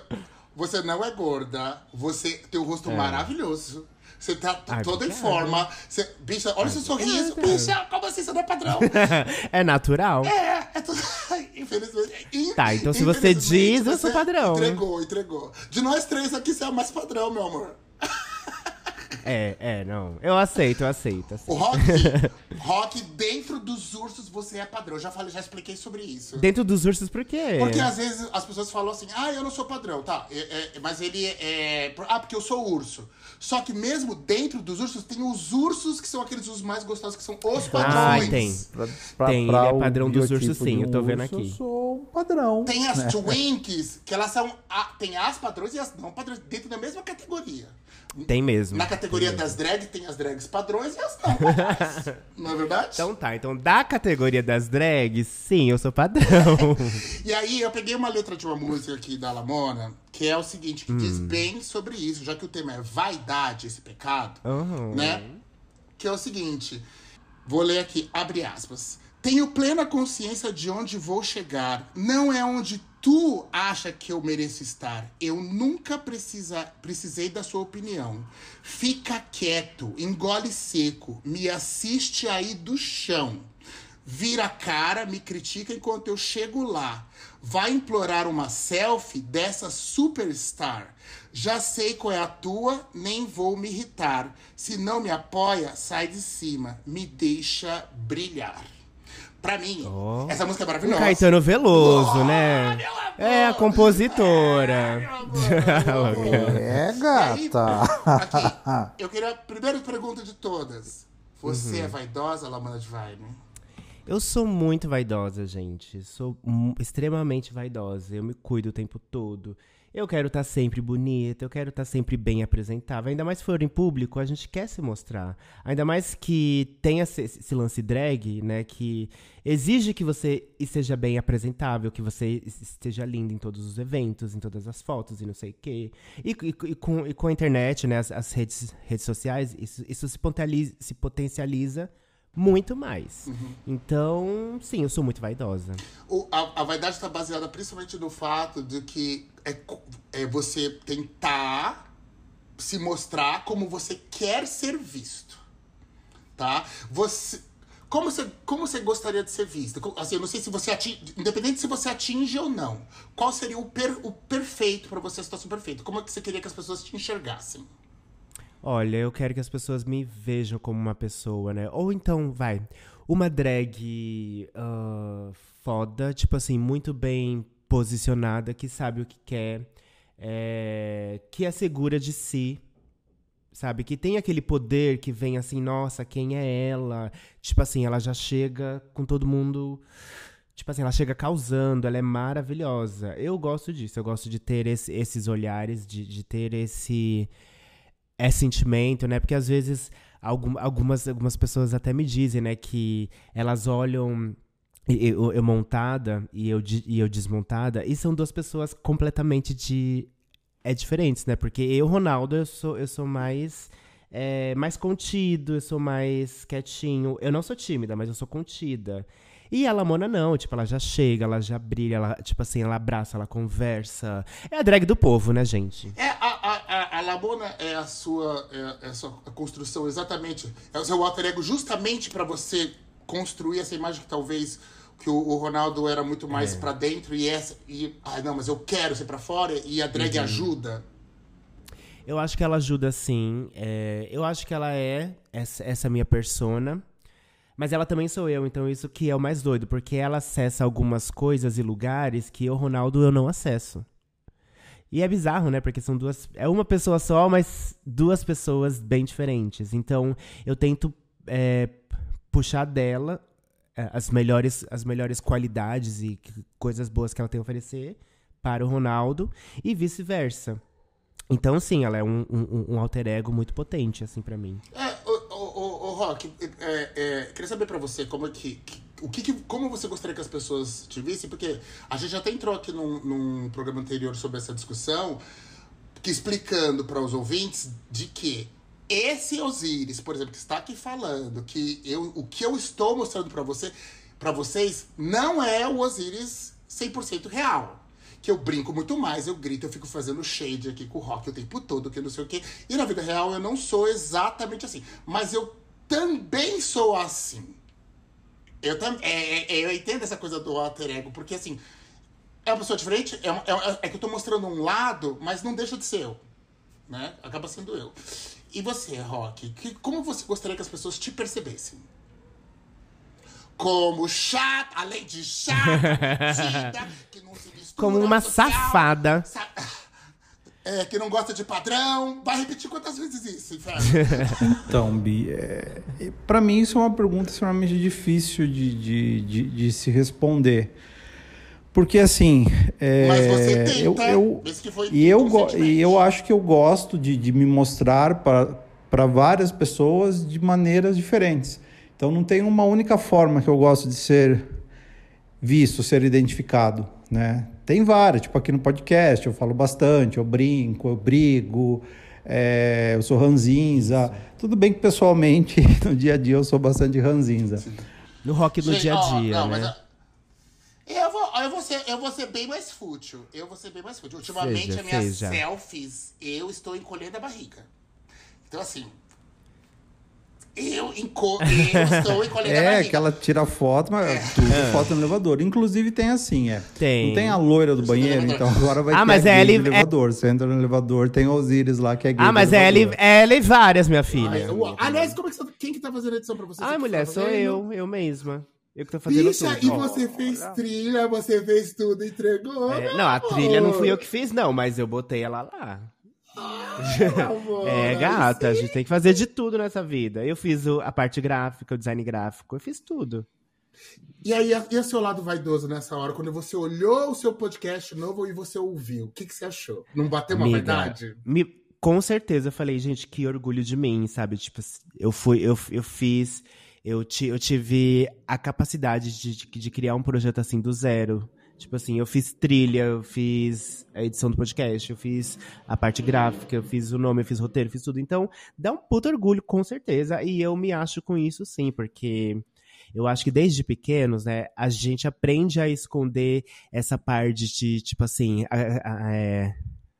você não é gorda. Você tem um rosto maravilhoso. Você tá Ai, toda em forma. Você, bicha, olha seu sorriso. Bicha, como assim? Você não é padrão? [LAUGHS] é natural. É, é tudo. [LAUGHS] Ai, Infelizmente. in- Tá, então se você diz, eu sou você padrão. Entregou, entregou. De nós três aqui, você é o mais padrão, meu amor. É, é, não. Eu aceito, eu aceito. aceito. O rock, [LAUGHS] rock dentro dos ursos você é padrão. Eu já falei, já expliquei sobre isso. Dentro dos ursos, por quê? Porque às vezes as pessoas falam assim, ah, eu não sou padrão, tá? É, é, mas ele é. Ah, porque eu sou urso. Só que mesmo dentro dos ursos, tem os ursos que são aqueles ursos mais gostosos, que são os Ah, padrões. tem. Pra- pra- Tem, pra ele é padrão dos ursos, sim, eu tô vendo urso, aqui. Eu sou um padrão. Tem as né? twinkies, que elas são. a- tem as padrões e as não padrões dentro da mesma categoria. Tem mesmo. Na categoria Mesmo. das drags, tem as drags padrões e as não padrões. [LAUGHS] não é verdade? Então tá, então da categoria das drags, sim, eu sou padrão. [LAUGHS] E aí eu peguei uma letra de uma música aqui da Lamona, que é o seguinte, que Hum. diz bem sobre isso, já que o tema é vaidade, esse pecado, Uhum. né? Que é o seguinte, vou ler aqui, abre aspas. Tenho plena consciência de onde vou chegar. Não é onde tu acha que eu mereço estar. Eu nunca precisa, precisei da sua opinião. Fica quieto, engole seco, me assiste aí do chão. Vira a cara, me critica enquanto eu chego lá. Vai implorar uma selfie dessa superstar. Já sei qual é a tua, nem vou me irritar. Se não me apoia, sai de cima. Me deixa brilhar. Pra mim, Oh. essa música é O maravilhosa. Caetano Veloso, né? meu amor! É, a compositora. É, [LAUGHS] aí, gata. aqui, eu queria. Primeira pergunta de todas. Você Uhum. é vaidosa, Lamana de Vaime? Eu sou muito vaidosa, gente. Sou extremamente vaidosa. Eu me cuido o tempo todo. Eu quero estar sempre bonita, eu quero estar sempre bem apresentável. Ainda mais se for em público, a gente quer se mostrar. Ainda mais que tenha esse, lance drag, né? Que exige que você esteja bem apresentável, que você esteja linda em todos os eventos, em todas as fotos e não sei o quê. E, e- e com, e com a internet, né? As, as redes, redes sociais, isso, isso se, se potencializa muito mais. Então, sim, eu sou muito vaidosa. O- a, a vaidade está baseada principalmente no fato de que é, é você tentar se mostrar como você quer ser visto. Tá? Você. Como você, como você gostaria de ser vista? Assim, eu não sei se você atinge. Independente se você atinge ou não. Qual seria o, per- o perfeito para você, a situação perfeita? Como é que você queria que as pessoas te enxergassem? Olha, eu quero que as pessoas me vejam como uma pessoa, né? Ou então, vai, uma drag ah, foda, tipo assim, muito bem posicionada, que sabe o que quer, é, que é segura de si, sabe? Que tem aquele poder que vem assim, nossa, quem é ela? Tipo assim, ela já chega com todo mundo. Tipo assim, ela chega causando, ela é maravilhosa. Eu gosto disso, eu gosto de ter esse- esses olhares, de, de ter esse é sentimento, né? Porque às vezes algum- algumas, algumas pessoas até me dizem, né, que elas olham eu, eu montada e eu, e eu desmontada, e são duas pessoas completamente de, é, diferentes, né? Porque eu, Ronaldo, eu sou, eu sou mais. é, mais contido, eu sou mais quietinho. Eu não sou tímida, mas eu sou contida. E a Lamona não, tipo, ela já chega, ela já brilha, ela, tipo assim, ela abraça, ela conversa. É a drag do povo, né, gente? É, a, a, a, a Lamona é a sua, é, é a sua construção exatamente. É o seu alter ego justamente para você construir essa imagem que talvez que o, o Ronaldo era muito mais pra dentro e essa. E, ah, não, mas eu quero ser pra fora e a drag ajuda. Eu acho que ela ajuda sim. é, eu acho que ela é essa, essa minha persona. Mas ela também sou eu, então isso que é o mais doido, porque ela acessa algumas coisas e lugares que eu, Ronaldo, eu não acesso. E é bizarro, né? Porque são duas. É uma pessoa só, mas duas pessoas bem diferentes. Então, eu tento é, puxar dela é, as melhores, as melhores qualidades e coisas boas que ela tem a oferecer para o Ronaldo e vice-versa. Então, sim, ela é um, um, um alter ego muito potente, assim, pra mim. É, o Rock, é, é, queria saber pra você como é que. que- o que, que- como você gostaria que as pessoas te vissem? Porque a gente até entrou aqui num, num programa anterior sobre essa discussão, que explicando para os ouvintes de que esse Osiris, por exemplo, que está aqui falando, que eu, o que eu estou mostrando para você, para vocês, não é o Osiris 100% real. Que eu brinco muito mais, eu grito, eu fico fazendo shade aqui com o rock o tempo todo, que não sei o quê. E na vida real eu não sou exatamente assim. Mas eu também sou assim. Eu, tam, é, é- eu entendo essa coisa do alter ego, porque assim, é uma pessoa diferente, é, uma- é, é que eu tô mostrando um lado, mas não deixa de ser eu. né? Acaba sendo eu. E você, Rock, que, como você gostaria que as pessoas te percebessem? Como chata, além de chata, [LAUGHS] que não se mistura Como uma social, safada. sa- é, que não gosta de padrão. Vai repetir quantas vezes isso, inferno? [LAUGHS] Então, Bi, é, para mim isso é uma pergunta extremamente difícil de, de, de, de se responder. Porque assim. é, Mas você tenta, eu, eu, mesmo que foi e, eu, e eu acho que eu gosto de, de me mostrar para várias pessoas de maneiras diferentes. Então não tem uma única forma que eu gosto de ser visto, ser identificado, né? Tem várias, tipo aqui no podcast eu falo bastante, eu brinco, eu brigo, é, eu sou ranzinza. Tudo bem que pessoalmente, [LAUGHS] no dia a dia, eu sou bastante ranzinza. No rock no Gente, dia a ó, dia, não, né? eu, vou, eu, vou ser, eu vou ser bem mais fútil. Eu vou ser bem mais fútil. Ultimamente, Seja, as minhas seja. selfies, eu estou encolhendo a barriga. Então, assim. Eu, enco eu estou encolhendo a É, que ela tira foto, mas tudo foto no elevador. Inclusive tem assim, é. Tem. Não tem a loira do banheiro, então agora vai Ah, ter mas é ele- é- elevador. Você entra no elevador, tem Osiris lá que é gay Ah, mas é elevador. ela, ela e várias, minha Ai, filha. eu- aliás, como é que você, quem que tá fazendo a edição pra você? Você Ai, que mulher, tá sou eu, eu mesma. Eu que tô fazendo Bicha, tudo. e você fez trilha, você fez tudo, entregou. É, não, a amor. trilha não fui eu que fiz, não, mas eu botei ela lá. É, gata, a gente tem que fazer de tudo nessa vida. Eu fiz o- a parte gráfica, o design gráfico, eu fiz tudo. E aí, e o seu lado vaidoso nessa hora, quando você olhou o seu podcast novo e você ouviu, o que, que você achou? Não bateu uma Amiga, vaidade? Me, com certeza eu falei, gente, que orgulho de mim, sabe? Tipo, eu fui, eu, eu fiz, eu, ti, eu tive a capacidade de, de, de criar um projeto assim do zero. Tipo assim, eu fiz trilha, eu fiz a edição do podcast, eu fiz a parte gráfica, eu fiz o nome, eu fiz roteiro, eu fiz tudo. Então, dá um puto orgulho, com certeza. E eu me acho com isso, sim, porque eu acho que desde pequenos, né, a gente aprende a esconder essa parte de, tipo assim, a- a- é,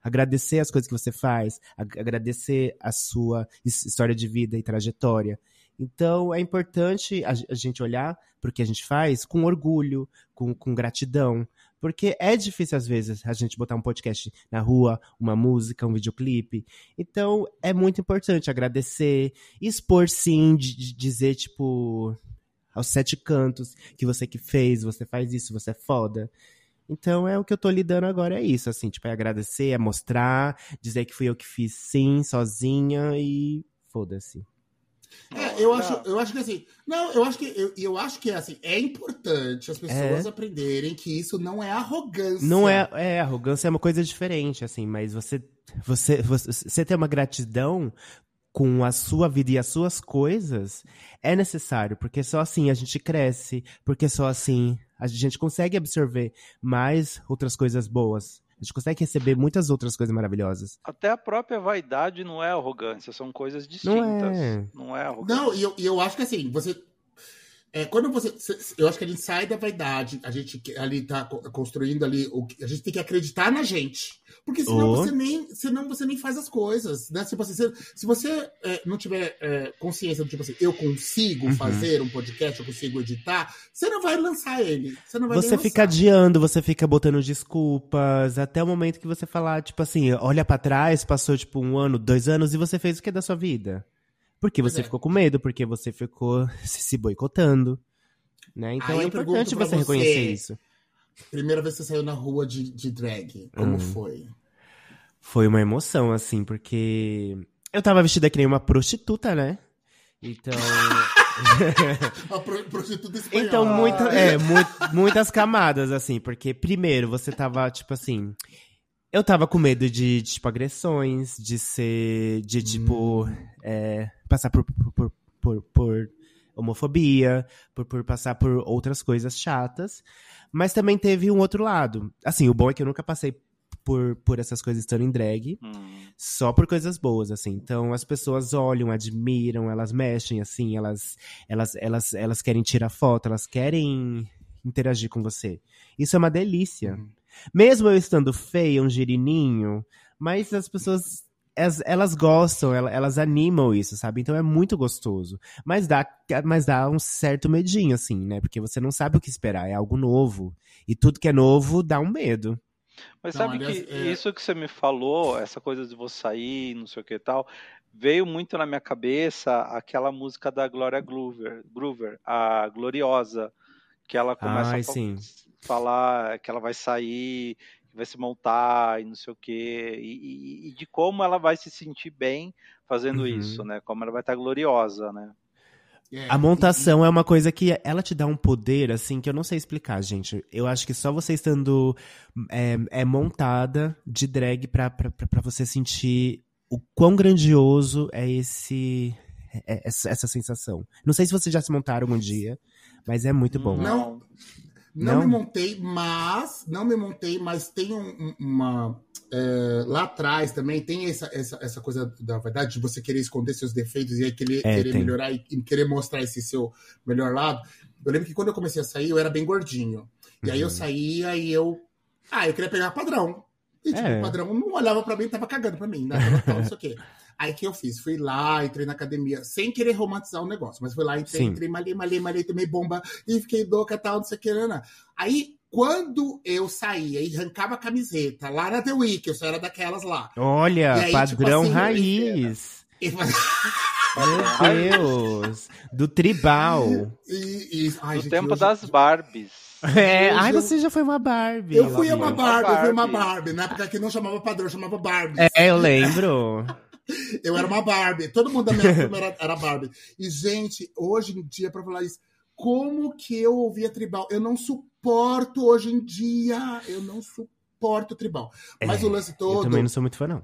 agradecer as coisas que você faz, ag- agradecer a sua his- história de vida e trajetória. Então, é importante a, a gente olhar para o que a gente faz com orgulho, com, com gratidão. Porque é difícil, às vezes, a gente botar um podcast na rua, uma música, um videoclipe. Então, é muito importante agradecer, expor sim, de, dizer, tipo, aos sete cantos que você que fez, você faz isso, você é foda. Então é o que eu tô lidando agora, é isso, assim, tipo, é agradecer, é mostrar, dizer que fui eu que fiz sim, sozinha e foda-se. É, eu acho, eu acho que assim. Não, eu acho que eu, eu acho que assim, é importante as pessoas É. aprenderem que isso não é arrogância. Não é, é, arrogância é uma coisa diferente, assim, mas você, você, você, você ter uma gratidão com a sua vida e as suas coisas é necessário, porque só assim a gente cresce, porque só assim a gente consegue absorver mais outras coisas boas. A gente consegue receber muitas outras coisas maravilhosas. Até a própria vaidade não é arrogância, são coisas Não distintas. é. Não é arrogância. Não, e eu, e eu acho que assim, você. É, quando você. cê- Eu acho que a gente sai da vaidade, a gente ali tá co- construindo ali. O, que- a gente tem que acreditar na gente. Porque senão, Oh. você, nem, senão você nem faz as coisas. Né? Tipo assim, se, se você é, não tiver é, consciência do tipo assim, eu consigo Uhum. fazer um podcast, eu consigo editar, você não vai lançar ele. Você não vai Você fica adiando, você fica botando desculpas, até o momento que você falar, tipo assim, olha pra trás, passou tipo um ano, dois anos, e você fez o que da sua vida? Porque você é. ficou com medo, porque você ficou [LAUGHS] se, boicotando. Né? Então Aí é importante pra você reconhecer você. isso. Primeira vez que você saiu na rua de, de drag, como Hum. foi? Foi uma emoção, assim, porque eu tava vestida que nem uma prostituta, né? Então. [LAUGHS] A pro- prostituta [LAUGHS] espanhola. Então, muita, é, mu- muitas camadas, assim, porque primeiro você tava, tipo assim. Eu tava com medo de, de, tipo, agressões, de ser. de, tipo, é, passar por, por, por, por homofobia, por, por passar por outras coisas chatas. Mas também teve um outro lado. Assim, o bom é que eu nunca passei por, por essas coisas estando em drag Hum. só por coisas boas, assim. Então as pessoas olham, admiram, elas mexem, assim, elas, elas, elas, elas querem tirar foto, elas querem interagir com você. Isso é uma delícia. Uhum. Mesmo eu estando feia, um girininho, mas as pessoas. Elas, elas gostam, elas, elas animam isso, sabe? Então é muito gostoso. Mas dá, mas dá um certo medinho, assim, né? Porque você não sabe o que esperar, é algo novo. E tudo que é novo dá um medo. Mas Não, sabe aliás, que é- isso que você me falou, essa coisa de vou sair, não sei o que e tal, veio muito na minha cabeça aquela música da Gloria Groover, Groover a Gloriosa, que ela começa Ai, a sim. Falar que ela vai sair, que vai se montar e não sei o que, e, e- e de como ela vai se sentir bem fazendo Uhum. isso, né? Como ela vai estar gloriosa, né? É, A montação é uma coisa que ela te dá um poder, assim, que eu não sei explicar, gente. Eu acho que só você estando é, é montada de drag pra, pra, pra pra você sentir o quão grandioso é esse é- essa, essa sensação. Não sei se vocês já se montaram algum dia, mas é muito bom. Não. Não, Não? me montei, mas. Não me montei, mas tem um- um- uma. é, lá atrás também tem essa, essa, essa coisa da verdade de você querer esconder seus defeitos e aí querer, É, querer tem. melhorar e, e querer mostrar esse seu melhor lado. Eu lembro que quando eu comecei a sair, eu era bem gordinho. E aí eu Uhum. saía e eu. Ah, eu queria pegar padrão. E tipo, É. o padrão não olhava pra mim, tava cagando pra mim, né? Tava não sei o quê. [LAUGHS] Aí o que eu fiz? Fui lá, entrei na academia, sem querer romantizar o negócio, mas fui lá, entrei, Sim. entrei, malhei, malhei, malhei, tomei bomba e fiquei louca, tal, não sei o que, não, não. Aí, quando eu saía e arrancava a camiseta, lá na The Week, eu só era daquelas lá. Olha, aí, padrão tipo assim, raiz. Meu Deus. Do tribal. e, e- ai, No gente, tempo hoje- das Barbies. É, Hoje ai, eu- você já foi uma Barbie. Eu fui uma Uma Barbie, eu fui uma Barbie. Barbie. Na época que não chamava padrão, chamava Barbie. É, eu lembro. Eu era uma Barbie. Todo mundo da minha [LAUGHS] turma era, era Barbie. E, gente, hoje em dia, pra falar isso, como que eu ouvia tribal? Eu não suporto hoje em dia. Eu não suporto tribal. Mas É, o lance Eu todo. também não sou muito fã, não.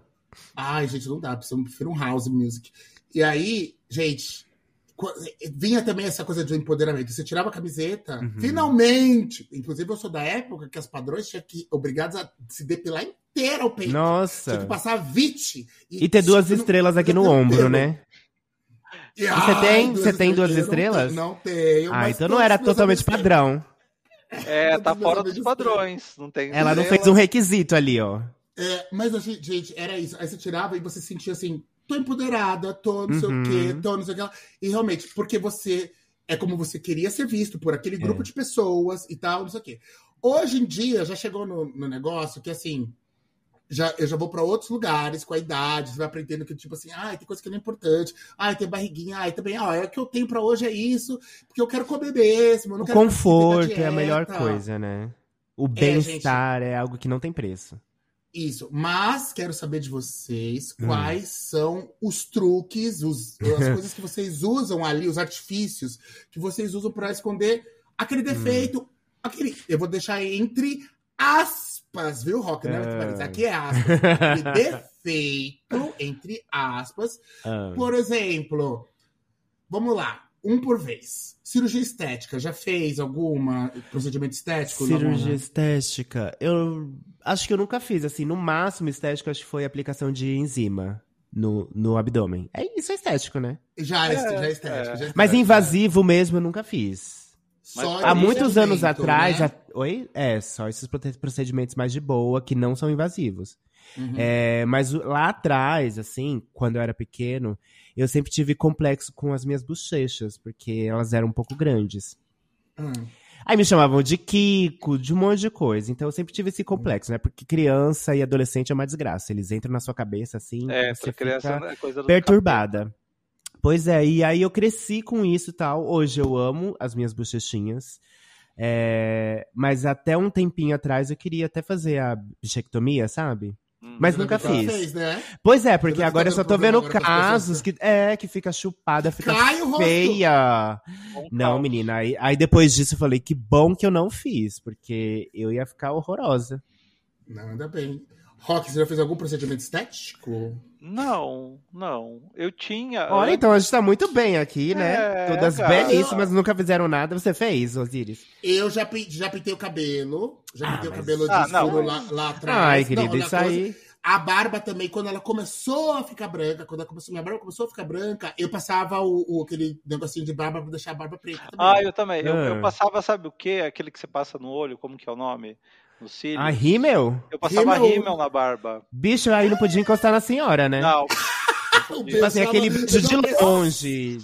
Ai, gente, não dá. Eu prefiro um house music. E aí, gente, vinha também essa coisa do empoderamento. Você tirava a camiseta, Uhum. finalmente. Inclusive, eu sou da época que as padrões tinham que obrigados a se depilar inteira o peito. Tinha Nossa. que passar VIT. E ter duas não- estrelas aqui no [LAUGHS] ombro, né? E, você tem- você tem duas estrelas? Não tenho. Ah, então não era totalmente amigos padrão. [LAUGHS] É, tá fora dos padrões. Não tem Ela não fez um requisito ali, ó. É, mas, assim, gente, era isso. Aí você tirava e você sentia assim, tô empoderada, tô não sei Uhum. o quê, tô não sei o que lá. E realmente, porque você é como você queria ser visto por aquele grupo É. de pessoas e tal, não sei o quê. Hoje em dia, já chegou no, no negócio que, assim, já, eu já vou pra outros lugares com a idade, você vai aprendendo que, tipo assim, ai, tem coisa que não é importante, ai, tem barriguinha, ai, também, ó, é o que eu tenho pra hoje é isso, porque eu quero comer mesmo, eu não O quero conforto é a melhor coisa, né? O bem-estar é algo que não tem preço. Isso, mas quero saber de vocês Hum. quais são os truques, os- as [LAUGHS] coisas que vocês usam ali, os artifícios que vocês usam para esconder aquele Hum. defeito. Aquele, eu vou deixar entre aspas, viu, Rock? Não, Ah. Aqui é aspas. Aquele [LAUGHS] defeito, entre aspas. Ah. Por exemplo, vamos lá, um por vez. Cirurgia estética, já fez alguma procedimento estético? Cirurgia Alguma- estética. Eu acho que eu nunca fiz, assim. No máximo, estético, acho que foi aplicação de enzima no, no abdômen. É isso, é estético, né? Já, é, É, já é estética. é. já é Mas estética. invasivo mesmo eu nunca fiz. Só Há muitos anos atrás. né? a- Oi? É, só esses procedimentos mais de boa, que não são invasivos. Uhum. É, mas lá atrás, assim, quando eu era pequeno, eu sempre tive complexo com as minhas bochechas, porque elas eram um pouco grandes. Hum. Aí me chamavam de Kiko, de um monte de coisa. Então eu sempre tive esse complexo, né? Porque criança e adolescente é uma desgraça. Eles entram na sua cabeça assim, É, você criança é coisa do perturbada. Pois é, e aí eu cresci com isso e tal. Hoje eu amo as minhas bochechinhas. É, mas até um tempinho atrás eu queria até fazer a bichectomia, sabe? Hum. Mas nunca fiz. Fez, né? Pois é, porque Você tá agora eu só tô vendo casos que é que fica chupada, fica Cai feia. Não, menina, aí, aí depois disso eu falei que bom que eu não fiz, porque eu ia ficar horrorosa. Não, ainda bem. Rock, você já fez algum procedimento estético? Não, não. Eu tinha. Olha, então a gente tá muito bem aqui, né? É, Todas cara. belíssimas, nunca fizeram nada. Você fez, Osiris? Eu já, já pintei o cabelo. Já Ah, pintei o mas- cabelo de Ah, não. escuro lá, lá atrás. Ai, Não, querida, olha, isso aí. A barba também, quando ela começou a ficar branca, quando ela começou, minha barba começou a ficar branca, eu passava o, o- aquele negocinho de barba pra deixar a barba preta. também. Ah, eu também. Eu, Ah. eu passava, sabe o quê? Aquele que você passa no olho, como que é o nome? No cílio. Ah, rímel? Eu passava Rímel. rímel na barba. Bicho, aí não podia encostar na senhora, né? Não. [LAUGHS] O Tipo assim, aquele beijo de eu não- longe.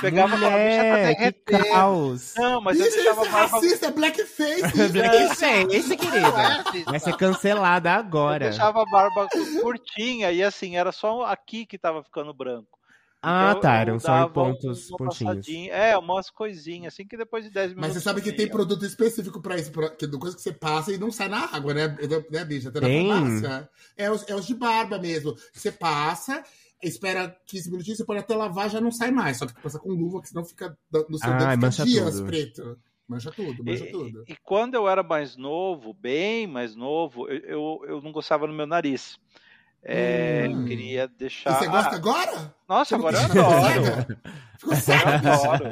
Pegava Mulher, até que derreter. caos. Não, mas eu Isso, deixava isso a é barba. racista, é blackface. [LAUGHS] Blackface, Não é querida. racista. Vai ser cancelada Eu agora. deixava a barba curtinha e assim, era só aqui que tava ficando branco. Ah, Então, tá, eu eram só pontos, pontinhos. passadinha. É, umas coisinhas, assim que depois de 10 minutos. Mas você sabe que tem produto específico pra isso, pra, que coisa que você passa e não sai na água, né, né bicha? Tem na Tem? farmácia. É os, é os de barba mesmo. Você passa, espera 15 minutinhos, você pode até lavar, já não sai mais. Só que passa com luva, que senão fica no seu Ai, dedo fica mancha dias tudo. preto. Mancha tudo, mancha E, tudo. e quando eu era mais novo, bem mais novo, eu, eu, eu não gostava no meu nariz. É, Hum. Eu queria E deixar. você gosta Ah, agora? Nossa, agora eu Ficou adoro. Ficou Eu cega? adoro.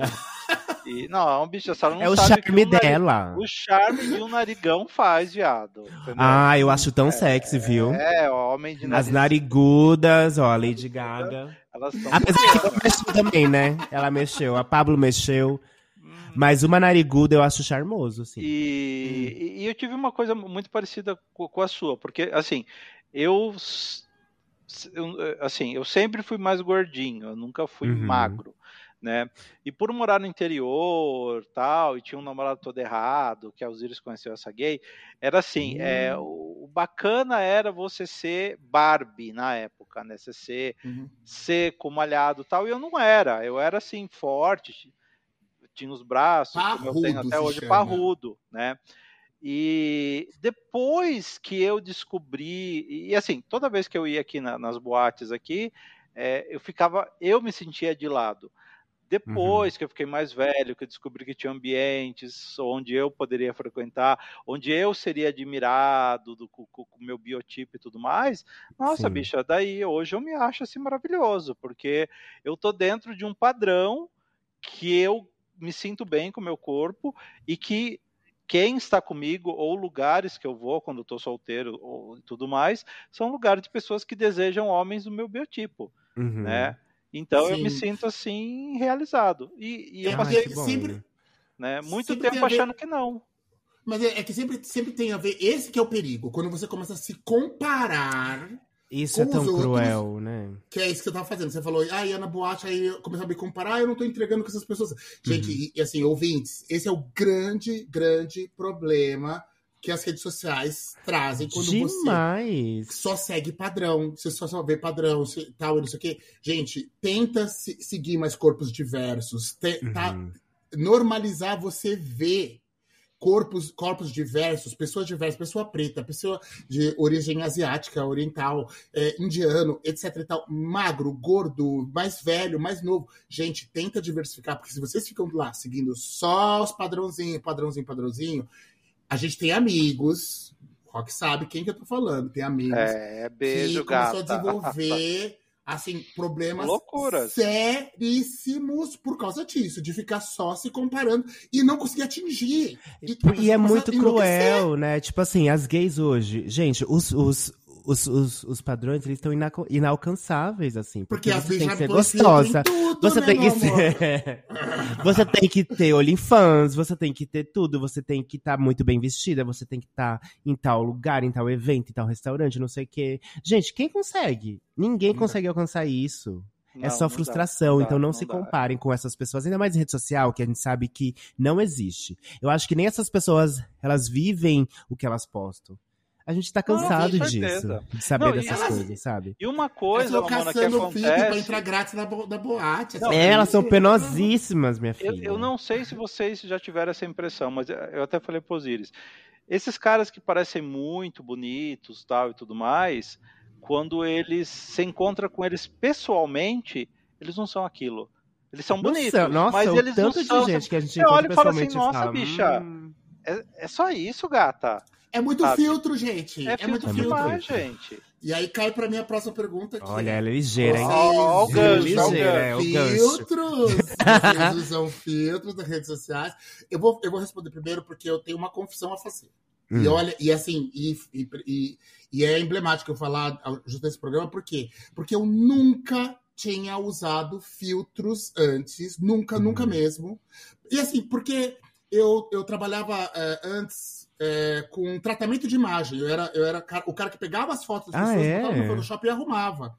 E, não, bicho, a não É o charme um nari- dela. O charme que um narigão faz, viado. Entendeu? Ah, eu acho tão sexy, viu? É, homem de nariz. As narigudas, ó, a Lady Gaga. Elas são Apesar que ela mexeu também, né? Ela mexeu, a Pablo mexeu. Mas uma nariguda eu acho charmoso, assim. E, e- e eu tive uma coisa muito parecida co- com, a sua, porque assim, eu, eu, assim, eu sempre fui mais gordinho, eu nunca fui Uhum. magro, né? E por morar no interior, tal, e tinha um namorado todo errado, que a Osiris conheceu essa gay, era assim, é, o, o bacana era você ser Barbie na época, né? Você ser Uhum. seco, malhado, tal, e eu não era, eu era assim forte, tinha os braços, como eu tenho Parrudo até hoje, chama. parrudo, né? E depois que eu descobri, e assim, toda vez que eu ia aqui na- nas boates aqui, é, eu ficava, eu me sentia de lado. Depois que eu fiquei mais velho, que eu descobri que tinha ambientes onde eu poderia frequentar, onde eu seria admirado do, com o meu biotipo e tudo mais, nossa, Sim. bicha, daí hoje eu me acho assim maravilhoso, porque eu tô dentro de um padrão que eu me sinto bem com o meu corpo e que quem está comigo ou lugares que eu vou quando tô solteiro ou tudo mais, são lugares de pessoas que desejam homens do meu biotipo, Uhum. né? Então eu me Sim. sinto assim realizado. E, e eu É, passei bom. sempre, né, muito sempre tem tempo a ver- achando que não. Mas é, é que sempre, sempre tem a ver. Esse que é o perigo. Quando você começa a se comparar, Isso é tão os outros- cruel, né? que é isso que você tava fazendo. Você falou, ah, ia na boate, aí eu comecei a me comparar, eu não tô entregando com essas pessoas. Gente, Uhum. e, e assim, ouvintes, esse é o grande, grande problema que as redes sociais trazem quando você Demais. só segue padrão, você só, só vê padrão, se- tal, não sei o quê. Gente, tenta se- seguir mais corpos diversos, te- tá- Uhum. normalizar você ver corpos, corpos diversos, pessoas diversas, pessoa preta, pessoa de origem asiática, oriental, é, indiano, etc e tal, magro, gordo, mais velho, mais novo. Gente, tenta diversificar, porque se vocês ficam lá seguindo só os padrãozinho, padrãozinho, padrãozinho, a gente tem amigos, o Rock sabe quem que eu tô falando, tem amigos É, beijo, que começou gata. a desenvolver assim problemas Loucuras. seríssimos por causa disso, de ficar só se comparando e não conseguir atingir. E, E é muito cruel, né? Tipo assim, as gays hoje. Gente, os, os, os, os, os padrões, eles estão inaco- inalcançáveis, assim. Porque Porque, as você tem que ser em gostosa. tudo, Você né, tem que ser. [LAUGHS] você tem que ter OnlyFans, você tem que ter tudo, você tem que estar muito bem vestida, você tem que estar em tal lugar, em tal evento, em tal restaurante, não sei o quê. Gente, quem consegue? Ninguém Não. consegue alcançar isso. é Não, só não dá, frustração, dá, então não, não se dá. comparem com essas pessoas, ainda mais em rede social, que a gente sabe que não existe. Eu acho que nem essas pessoas, elas vivem o que elas postam. A gente tá Não, cansado com disso, de saber Não, dessas elas- coisas, sabe? E uma Elas coisa, estão Lamona, que caçando FIP pra acontece... entrar grátis na, bo- na boate. Não. É, elas são penosíssimas, minha Eu, filha. eu não sei se vocês já tiveram essa impressão, mas eu até falei pro Osiris. Esses caras que parecem muito bonitos tal e tudo mais, quando eles se encontram com eles pessoalmente, eles não são aquilo. Eles são bonitos, Nossa, nossa, mas eles não tanto são. de gente que a gente Você olha encontra e fala assim, pessoalmente nossa, fala, bicha, "Hum, É, é só isso, gata. É muito Sabe? filtro, gente. É, É, muito filtro filtro. demais, gente. E aí cai pra minha próxima pergunta aqui. Olha, ela é ligeira, hein? Ó, ó o gancho, ligeira, é filtros. Vocês [LAUGHS] usam filtros das redes sociais. Eu vou, eu vou responder primeiro porque eu tenho uma confissão a fazer. E Hum. olha, e assim, e, e, e- e é emblemático eu falar justo nesse programa, por quê? Porque eu nunca tinha usado filtros antes, nunca, nunca Uhum. mesmo. E assim, porque eu, eu trabalhava é, antes é, com tratamento de imagem. Eu era, eu era o cara que pegava as fotos das Ah, pessoas, é? botava no Photoshop e arrumava.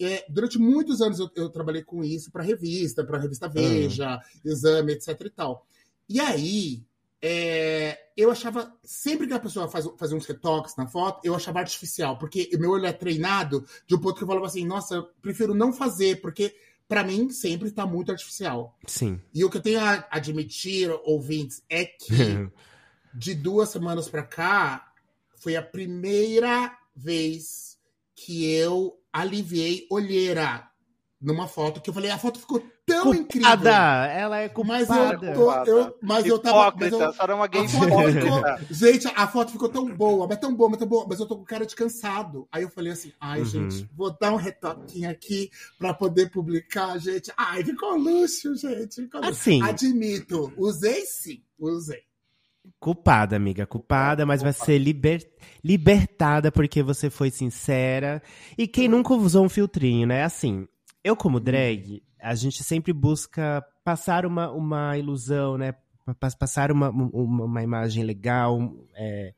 é, durante muitos anos eu, eu trabalhei com isso para revista, para revista Veja, exame, etc e tal. E aí, é, eu achava, sempre que a pessoa faz, fazia uns retoques na foto, eu achava artificial, porque o meu olho é treinado de um ponto que eu falava assim, nossa, eu prefiro não fazer, porque para mim sempre está muito artificial. Sim. E o que eu tenho a admitir, ouvintes, é que [LAUGHS] de duas semanas para cá foi a primeira vez que eu aliviei olheira numa foto que eu falei, a foto ficou tão incrível. Culpada! Ela é Mas culpada. eu, tô- eu, mas eu tava. Mas eu, uma gay a foto ficou, gente, a foto ficou tão boa, mas tão boa, mas tão boa, mas eu tô com cara de cansado. Aí eu falei assim, ai, Uhum. gente, vou dar um retoquinho aqui pra poder publicar, gente. Ai, ficou luxo, gente. Ficou luxo. Assim. Admito, usei sim, usei. Culpada, amiga, culpada, mas vai ser liber- libertada porque você foi sincera. E quem nunca usou um filtrinho, né? Assim, eu como drag, a gente sempre busca passar uma, uma ilusão, né? Pa- Passar uma, uma, uma imagem legal. é.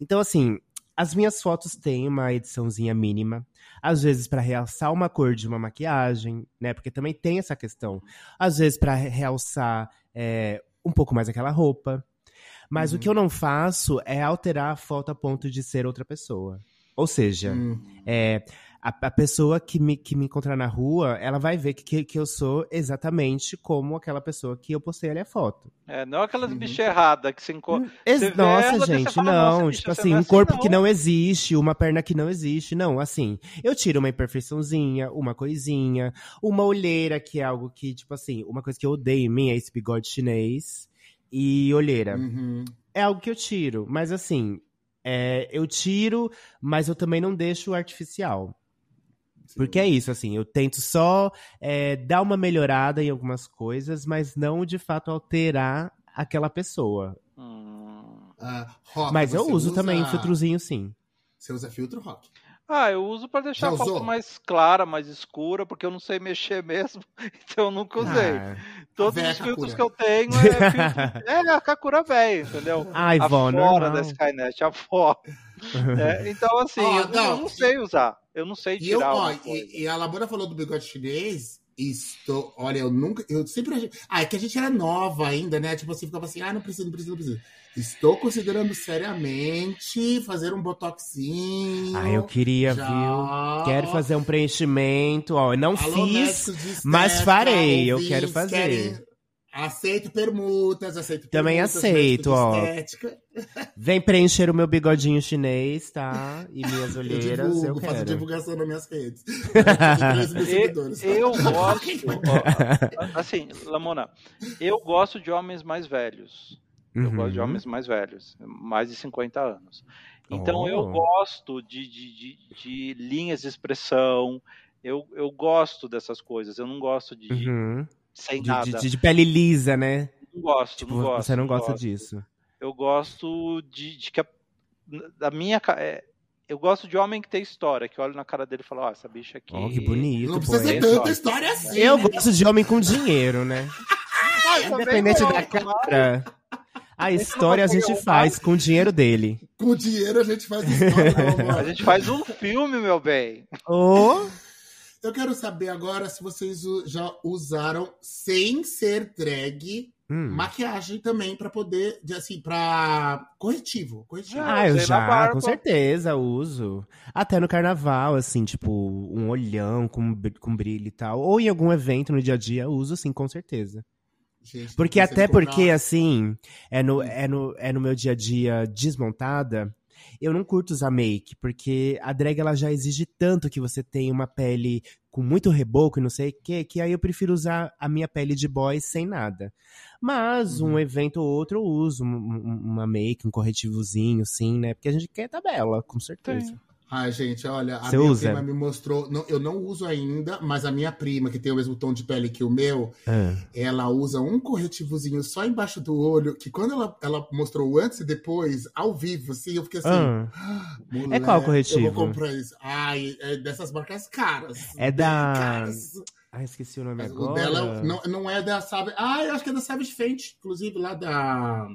Então, assim, as minhas fotos têm uma ediçãozinha mínima. Às vezes para realçar uma cor de uma maquiagem, né? Porque também tem essa questão. Às vezes para realçar é, um pouco mais aquela roupa. Mas o que eu não faço é alterar a foto a ponto de ser outra pessoa. Ou seja, Hum. é, a, a pessoa que me, que me encontrar na rua, ela vai ver que, que eu sou exatamente como aquela pessoa que eu postei ali a foto. É, não aquelas Uhum. bichas erradas que se Você vê Nossa, ela, gente, fala, não. "Nossa, bicha, tipo assim, é um assim, corpo não." que não existe, uma perna que não existe. Não, assim, eu tiro uma imperfeiçãozinha, uma coisinha, uma olheira, que é algo que, tipo assim, uma coisa que eu odeio em mim é esse bigode chinês e olheira. Uhum. É algo que eu tiro, mas assim, é, eu tiro, mas eu também não deixo artificial. Porque é isso, assim, eu tento só é, dar uma melhorada em algumas coisas, mas não de fato alterar aquela pessoa. Hum. Ah, Rock, mas eu uso usa- também um filtrozinho, sim. Você usa filtro, Rock? Ah, eu uso pra deixar Já a foto usou? mais clara, mais escura, porque eu não sei mexer [LAUGHS] mesmo, então eu nunca usei. Ah. Todos os filtros Kakura. que eu tenho é, [LAUGHS] filtro... é a Kakura velha, entendeu? Ai, fora normal. da Skynet, a fora. É, então, assim, Ó, eu, não, eu não, sei usar. Eu não sei E, eu, tirar ó, e, e a Labora falou do bigode chinês. Estou, olha, eu nunca, eu sempre. Ah, é que a gente era nova ainda, né? Tipo assim, ficava assim, ah, não preciso, não preciso, não preciso. Estou considerando seriamente fazer um botoxinho. Ah, eu queria, já. viu? Quero fazer um preenchimento, ó. eu Não Alô, fiz, mas farei, eu ouvintes, quero fazer. querem- Aceito permutas, aceito Também permutas, aceito, ó. estética. [LAUGHS] Vem preencher o meu bigodinho chinês, tá? E minhas [LAUGHS] Eu olheiras, eu, divulgo, faço quero. divulgação nas minhas redes. [LAUGHS] Eu, eu gosto, ó, assim, Lamona, eu gosto de homens mais velhos. Eu Uhum. gosto de homens mais velhos, mais de 50 anos. Então Oh. eu gosto de, de, de, de linhas de expressão, eu, eu gosto dessas coisas, eu não gosto de Uhum. Sem De, nada. de- de pele lisa, né? Não gosto, Tipo, não gosto. você não gosta gosto. disso. Eu gosto de, de que a, da minha é, eu gosto de homem que tem história, que olha na cara dele e fala, ó, essa bicha aqui. Ó, que bonito, Não precisa ser tanta história assim. Eu né? gosto de homem com dinheiro, né? [LAUGHS] Ah, Independente da cara. A história a não gente faz com o dinheiro dele. Com dinheiro a gente faz história, [LAUGHS] amor. A gente faz um filme, meu bem. Ô, Eu quero saber agora se vocês já usaram, sem ser drag, hum. maquiagem também pra poder, de, assim, pra corretivo. corretivo. Ah, Ah, eu já, com certeza, uso. Até no carnaval, assim, tipo, um olhão com, com brilho e tal. Ou em algum evento no dia a dia, eu uso, sim, com certeza. Gente, Porque até comprar- porque, assim, é no, é, no, é no meu dia a dia desmontada, eu não curto usar make, porque a drag ela já exige tanto que você tenha uma pele com muito reboco e não sei o que, que aí eu prefiro usar a minha pele de boy sem nada. Mas Uhum. um evento ou outro eu uso um- um- uma make, um corretivozinho, sim, né? Porque a gente quer tabela, com certeza. Ai, gente, olha, a Você minha usa? prima me mostrou. não, eu não uso ainda, mas a minha prima, que tem o mesmo tom de pele que o meu, Ah. ela usa um corretivozinho só embaixo do olho, que quando ela, ela mostrou antes e depois, ao vivo, assim, eu fiquei assim. Ah. "Mulher, É qual corretivo? Eu vou comprar isso. Ai, é dessas marcas caras. É da- caras. Ah, esqueci o nome Mas agora. O dela não, não é da Savage. Ah, eu acho que é da Savage Fenty, inclusive, lá da.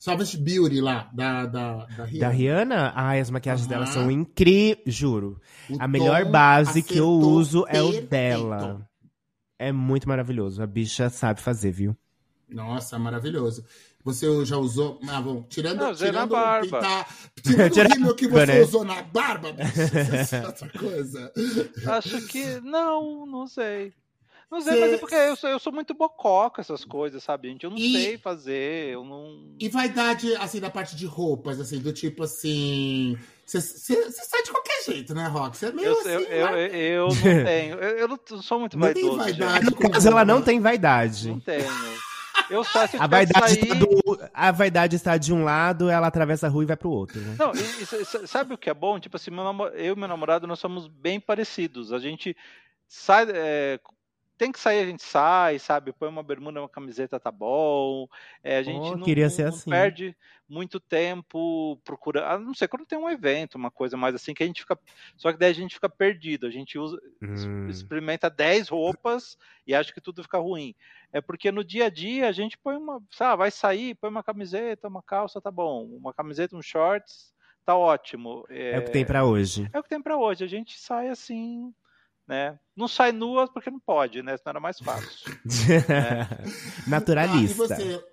Savage Beauty lá, da, da, da Rihanna. Da Rihanna? Ai, as maquiagens dela Aham. são incríveis, juro. O A melhor base que eu uso é o dela. É muito maravilhoso. A bicha sabe fazer, viu? Nossa, maravilhoso. Você já usou. Ah, bom, tirando, Não, usei na tirando barba. pintar- [LAUGHS] tirando Tirando o rímel que você né? usou na barba, [LAUGHS] bicho, outra coisa. Acho que. Não, não sei. Não sei, Cê- mas é porque eu sou, eu sou muito bococa essas coisas, sabe, gente? Eu não E- sei fazer, eu não. E vaidade, assim, da parte de roupas, assim, do tipo assim. Você sai de qualquer jeito, né, Rock? Você é meio Eu, assim. eu, eu, né? eu não [LAUGHS] tenho. Eu, eu não sou muito Não tem vaidoso. vaidade. gente. No caso, ela não tem vaidade. Não tenho. Eu só se eu A vaidade, sair... está do- a vaidade está de um lado, ela atravessa a rua e vai pro outro. né? Não, e- e sa- sa- sabe o que é bom? Tipo assim, meu eu e meu namorado, nós somos bem parecidos. A gente sai. é, tem que sair, a gente sai, sabe? Põe uma bermuda, uma camiseta, tá bom. É, a gente Oh, não, queria não- ser não assim. perde muito tempo procurando. A não ser quando tem um evento, uma coisa mais assim, que a gente fica. Só que daí a gente fica perdido. A gente usa, Hum. experimenta 10 roupas e acha que tudo fica ruim. É porque no dia a dia a gente põe uma. Sabe, vai sair, põe uma camiseta, uma calça, tá bom. Uma camiseta, um shorts, tá ótimo. É o que tem pra hoje. É o que tem pra hoje. A gente sai assim, né? Não sai nua porque não pode, né? Senão era mais fácil. [LAUGHS] Naturalista. Ah, e você,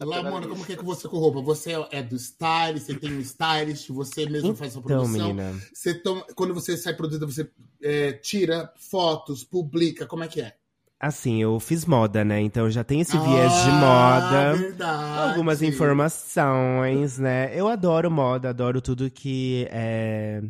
Lamona, como que é com você com roupa? Você é do style, você tem um stylist, você mesmo faz sua Então, produção. menina. Você toma, quando você sai produzindo, você é, tira fotos, publica, como é que é? Assim, eu fiz moda, né? Então eu já tenho esse viés de Ah, moda. verdade. Algumas informações, né? Eu adoro moda, adoro tudo que é.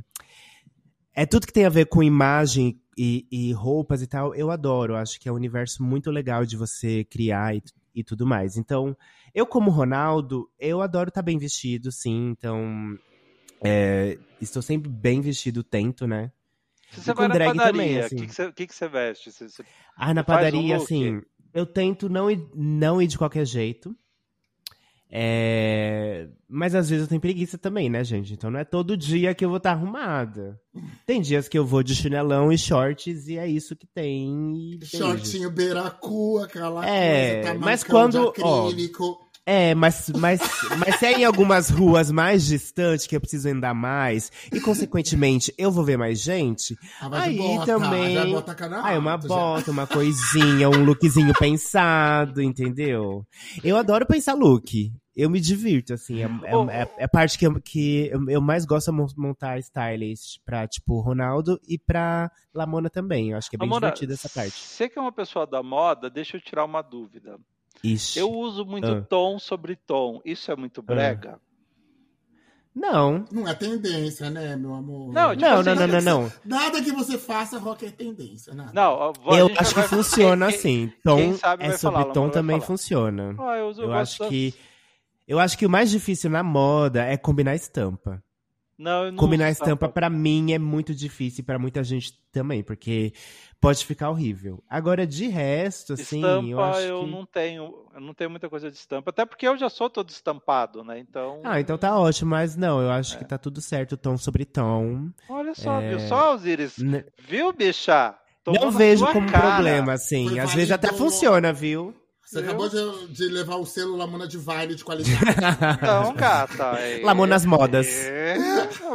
É tudo que tem a ver com imagem e, e roupas e tal, eu adoro. Acho que é um universo muito legal de você criar e, e tudo mais. Então, eu, como Ronaldo, eu adoro estar bem vestido, sim. Então, é, estou sempre bem vestido, tento, né? Se você E vai na padaria, também, o assim. que, que, você, que você veste? Você- você- Ah, na um padaria, look? assim, eu tento não ir, não ir de qualquer jeito. É, Mas às vezes eu tenho preguiça também, né, gente? Então não é todo dia que eu vou estar arrumada. Tem dias que eu vou de chinelão e shorts e é isso que tem. Shortinho beiracu, aquela É, coisa, tamacão mas quando- ó. É, mas, mas, mas se é em algumas ruas mais distantes que eu preciso andar mais e, consequentemente, eu vou ver mais gente, Ah, aí bota, também. já bota Ah, é uma alta, já. bota, uma coisinha, um lookzinho pensado, entendeu? Eu adoro pensar look. Eu me divirto, assim. É, é, é- é a parte que, eu, que eu, eu mais gosto de mon- montar stylist pra, tipo, Ronaldo e pra Lamona também. Eu acho que é bem Amanda, divertida essa parte. Você que é uma pessoa da moda, deixa eu tirar uma dúvida. Ixi. Eu uso muito Ah. tom sobre tom. Isso é muito brega? Não. Não é tendência, né, meu amor? Não, tipo Não, assim, não, não, não, não. Nada que você faça, rock é tendência, nada. Não, Eu acho já que vai- funciona quem- assim. quem Tom sabe é vai sobre falar, tom vai também falar. funciona. Ah, eu, uso- Eu acho das- que. Eu acho que o mais difícil na moda é combinar estampa. Não, não Combinar estampa, pra mim, é muito difícil e pra muita gente também, porque pode ficar horrível. Agora, de resto, assim, estampa eu acho eu que... não tenho, eu não tenho muita coisa de estampa, até porque eu já sou todo estampado, né? Então, Ah, então tá ótimo, mas não, eu acho que tá tudo certo, tom sobre tom. olha só, É. viu só, Osiris? N- Viu, bicha? Tomou não vejo como cara. problema, assim. Às vezes até funciona, viu? Você Eu- acabou de, de levar o selo Lamona de Vile de qualidade. [LAUGHS] Então, gata. [LAUGHS] É, Lamonas modas. É,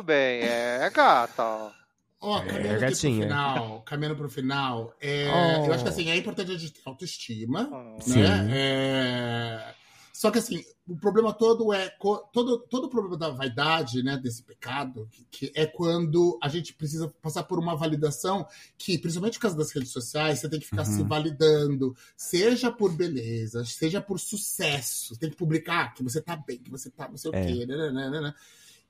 bem, é, gata. Ó, É, caminhando gatinha. pro final, caminhando pro final, é, Oh. eu acho que assim, é importante a gente ter autoestima, Sim. né? É, Só que assim, o problema todo é todo, todo o problema da vaidade, né, desse pecado, que, que é quando a gente precisa passar por uma validação que, principalmente por causa das redes sociais, você tem que ficar Uhum. se validando, seja por beleza, seja por sucesso, tem que publicar que você tá bem, que você tá não sei o É. quê, né, né, né, né,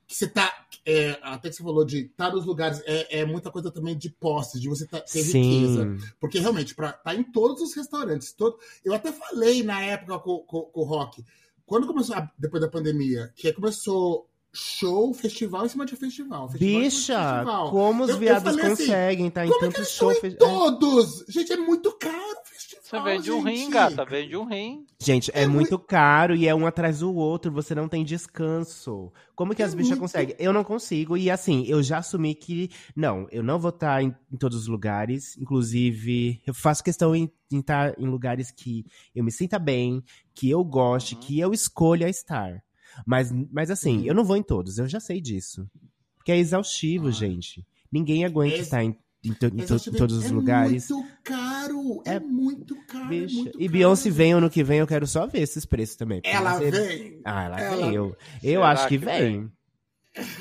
que você tá, é, até que você falou de estar nos lugares, é, é muita coisa também de posse, de você tá, ter riqueza. Sim. Porque realmente, pra tá em todos os restaurantes. Todo... Eu até falei na época com, com, com o Rock, quando começou, a- depois da pandemia, que começou show, festival em cima de festival. festival Bicha, festival. como os Eu- eu viados falei assim, conseguem tá em é que tanto eles show. estão em fe- é. todos? Gente, é muito caro o festival. Você vende um rim, gente. gata, vende um rim. Gente, é, É muito caro e é um atrás do outro, você não tem descanso. Como que É as bichas muito- conseguem? Eu não consigo, e assim, eu já assumi que, não, eu não vou estar em, em todos os lugares, inclusive, eu faço questão em em estar em lugares que eu me sinta bem, que eu goste, Uhum. que eu escolha estar. Mas, mas assim, Uhum. eu não vou em todos, eu já sei disso. Porque é exaustivo, Ah. gente. Ninguém aguenta É ex- estar em, em to- em to- todos os é lugares. muito caro, é, É- muito caro. é muito E caro. Beyoncé vem ano que vem, eu quero só ver esses preços também. Ela vem. Ah, ela, Ela- vem. Eu, Será acho que que vem.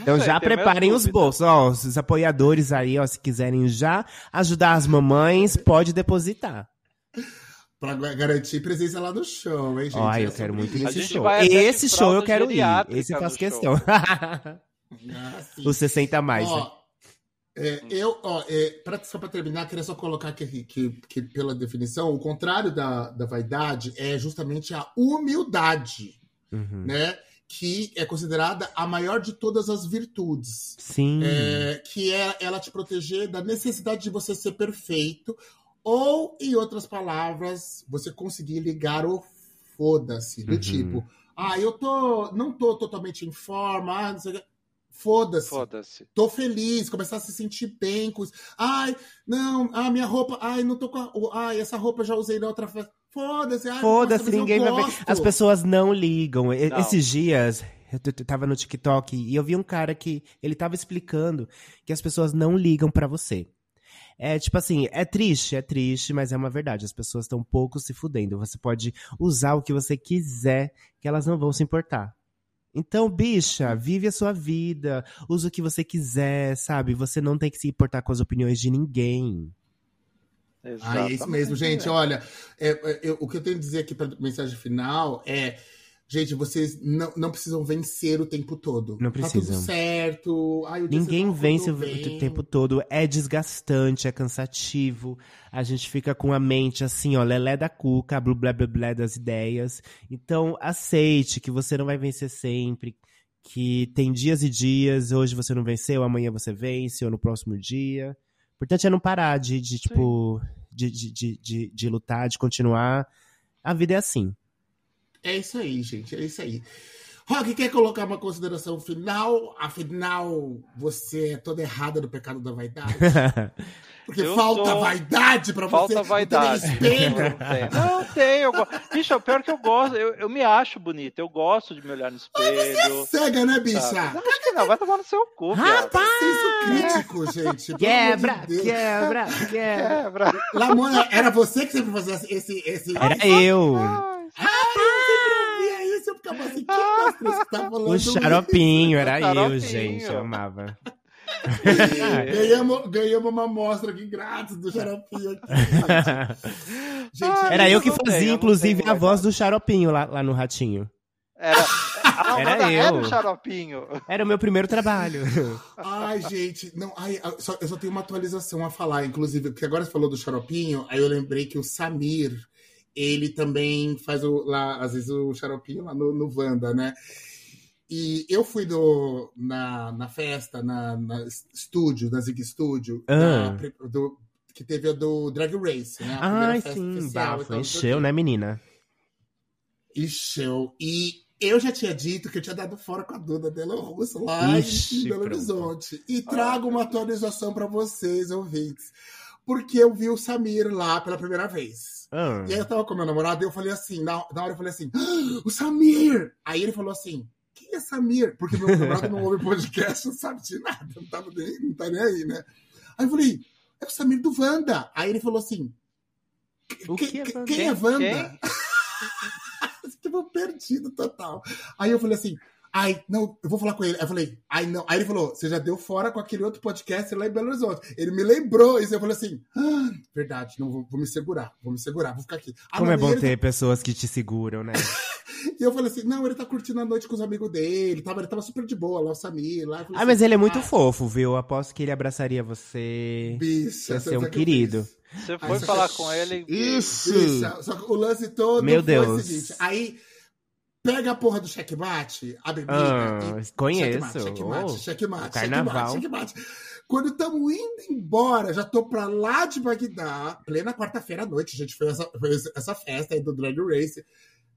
Então sei, já preparem os bolsos. Ó, os apoiadores aí, ó, se quiserem já ajudar as mamães, pode depositar. Pra garantir presença lá no show, hein, gente? Ó, eu É quero muito nesse show. Esse show eu quero ir. Esse eu faço questão. Ah. [LAUGHS] Os 60 a mais. né? É, eu, ó, é, pra, só pra terminar, queria só colocar aqui que, que, pela definição, o contrário da, da vaidade é justamente a humildade, Uhum. né? Que é considerada a maior de todas as virtudes. Sim. É, que é ela te proteger da necessidade de você ser perfeito, ou, em outras palavras, você conseguir ligar o foda-se. Do Uhum. tipo, ah, eu tô. não tô totalmente em forma, ah, não sei o quê. Foda-se. Foda-se. Tô feliz, começar a se sentir bem com isso. Ai, não, ah, minha roupa, ai, não tô com a. Ai, essa roupa eu já usei na outra festa. Foda-se, ai, Foda-se, ninguém vai ver. As pessoas não ligam. Não. Esses dias, eu tava no TikTok e eu vi um cara que ele tava explicando que as pessoas não ligam pra você. É tipo assim, é triste, é triste, mas é uma verdade. As pessoas estão pouco se fudendo. Você pode usar o que você quiser, que elas não vão se importar. Então, bicha, vive a sua vida, usa o que você quiser, sabe? Você não tem que se importar com as opiniões de ninguém. Ah, é isso mesmo, gente. Olha, é, é, eu- o que eu tenho a dizer aqui para mensagem final é. Gente, vocês não, não precisam vencer o tempo todo. Não Tá precisam. tudo certo. Ai, Ninguém não vence o tempo todo. É desgastante, é cansativo. A gente fica com a mente assim, ó, lelé da cuca, blá blá blá blá das ideias. Então, aceite que você não vai vencer sempre. Que tem dias e dias, hoje você não venceu, amanhã você vence, ou no próximo dia. O importante é não parar de, de tipo, de, de, de, de lutar, de continuar. A vida é assim. É isso aí, gente. É isso aí. Rock, quer colocar uma consideração final? Afinal, você é toda errada no pecado da vaidade. [LAUGHS] Porque Eu falta sou- vaidade pra Falta você. vaidade. Não tem. Não tem. Não tem. Eu go... Bicho, é o pior que eu gosto. Eu, eu me acho bonito. Eu gosto de me olhar no espelho. Cega, né, bicha? sabe? Acho que não. Vai tomar no seu cu, viado. Senso crítico, gente. quebra, de quebra, quebra. Quebra. Lamona, era você que sempre fazia esse. esse... Era eu. Ah, eu sempre ouvia isso. Eu ficava que tá falando? O xaropinho, era [LAUGHS] eu, xaropinho. gente. Eu amava. [LAUGHS] Ganhamos, ganhamos uma amostra aqui grátis do xaropinho aqui. [LAUGHS] Gente, gente Era eu que fazia, inclusive, a voz do xaropinho lá, lá no Ratinho. Era, ah, Era mas eu. o xaropinho. Era o meu primeiro trabalho. Ai, gente, não, ai, eu só, eu só tenho uma atualização a falar, inclusive, porque agora você falou do xaropinho, aí eu lembrei que o Samir, ele também faz o, lá, às vezes, o xaropinho lá no, no Wanda, né? E eu fui do, na, na festa, na, na estúdio, na Zig Studio, Ah. da do, que teve a do Drag Race, né? A festa sim, bafo. tal, não sei o Encheu, né, menina? Encheu. E eu já tinha dito que eu tinha dado fora com a Duda Delo Russo lá Ixi, em Belo pronto. Horizonte. E trago uma atualização para vocês, ouvintes. Porque eu vi o Samir lá pela primeira vez. Ah. E aí eu tava com meu namorado e eu falei assim, na, na hora eu falei assim, "Ah, o Samir! Aí ele falou assim, quem é Samir? Porque meu namorado não ouve podcast, não sabe de nada, não, tava nem, não tá nem aí, né? Aí eu falei, é o Samir do Wanda. Aí ele falou assim, "Que- que é que- Wanda? quem é? Wanda? [LAUGHS] Tipo, perdido total. Aí eu falei assim, ai, não, eu vou falar com ele. Aí eu falei, ai, não. Aí ele falou, você já deu fora com aquele outro podcast lá em Belo Horizonte. Ele me lembrou isso. Eu falei assim, ah, verdade, não vou, vou me segurar, vou me segurar, vou ficar aqui. Ah, Como não, é e bom ele ter pessoas que te seguram, né? [LAUGHS] E eu falei assim, não, ele tá curtindo a noite com os amigos dele, tava, ele tava super de boa lá, o Samir lá. Ah, mas assim, ele é muito ah, fofo, viu? Aposto que ele abraçaria você. Bicha, Ia você ser um querido. Você foi falar que- com ele. Isso! Bicha, só que o lance todo Meu foi o Deus. seguinte, aí pega a porra do checkmate, a bebida Ah, e... conheço. Checkmate, checkmate, Oh, checkmate, carnaval. checkmate, checkmate. Quando estamos indo embora, já tô pra lá de Bagdá, plena quarta-feira à noite, a gente fez essa, fez essa festa aí do Drag Race.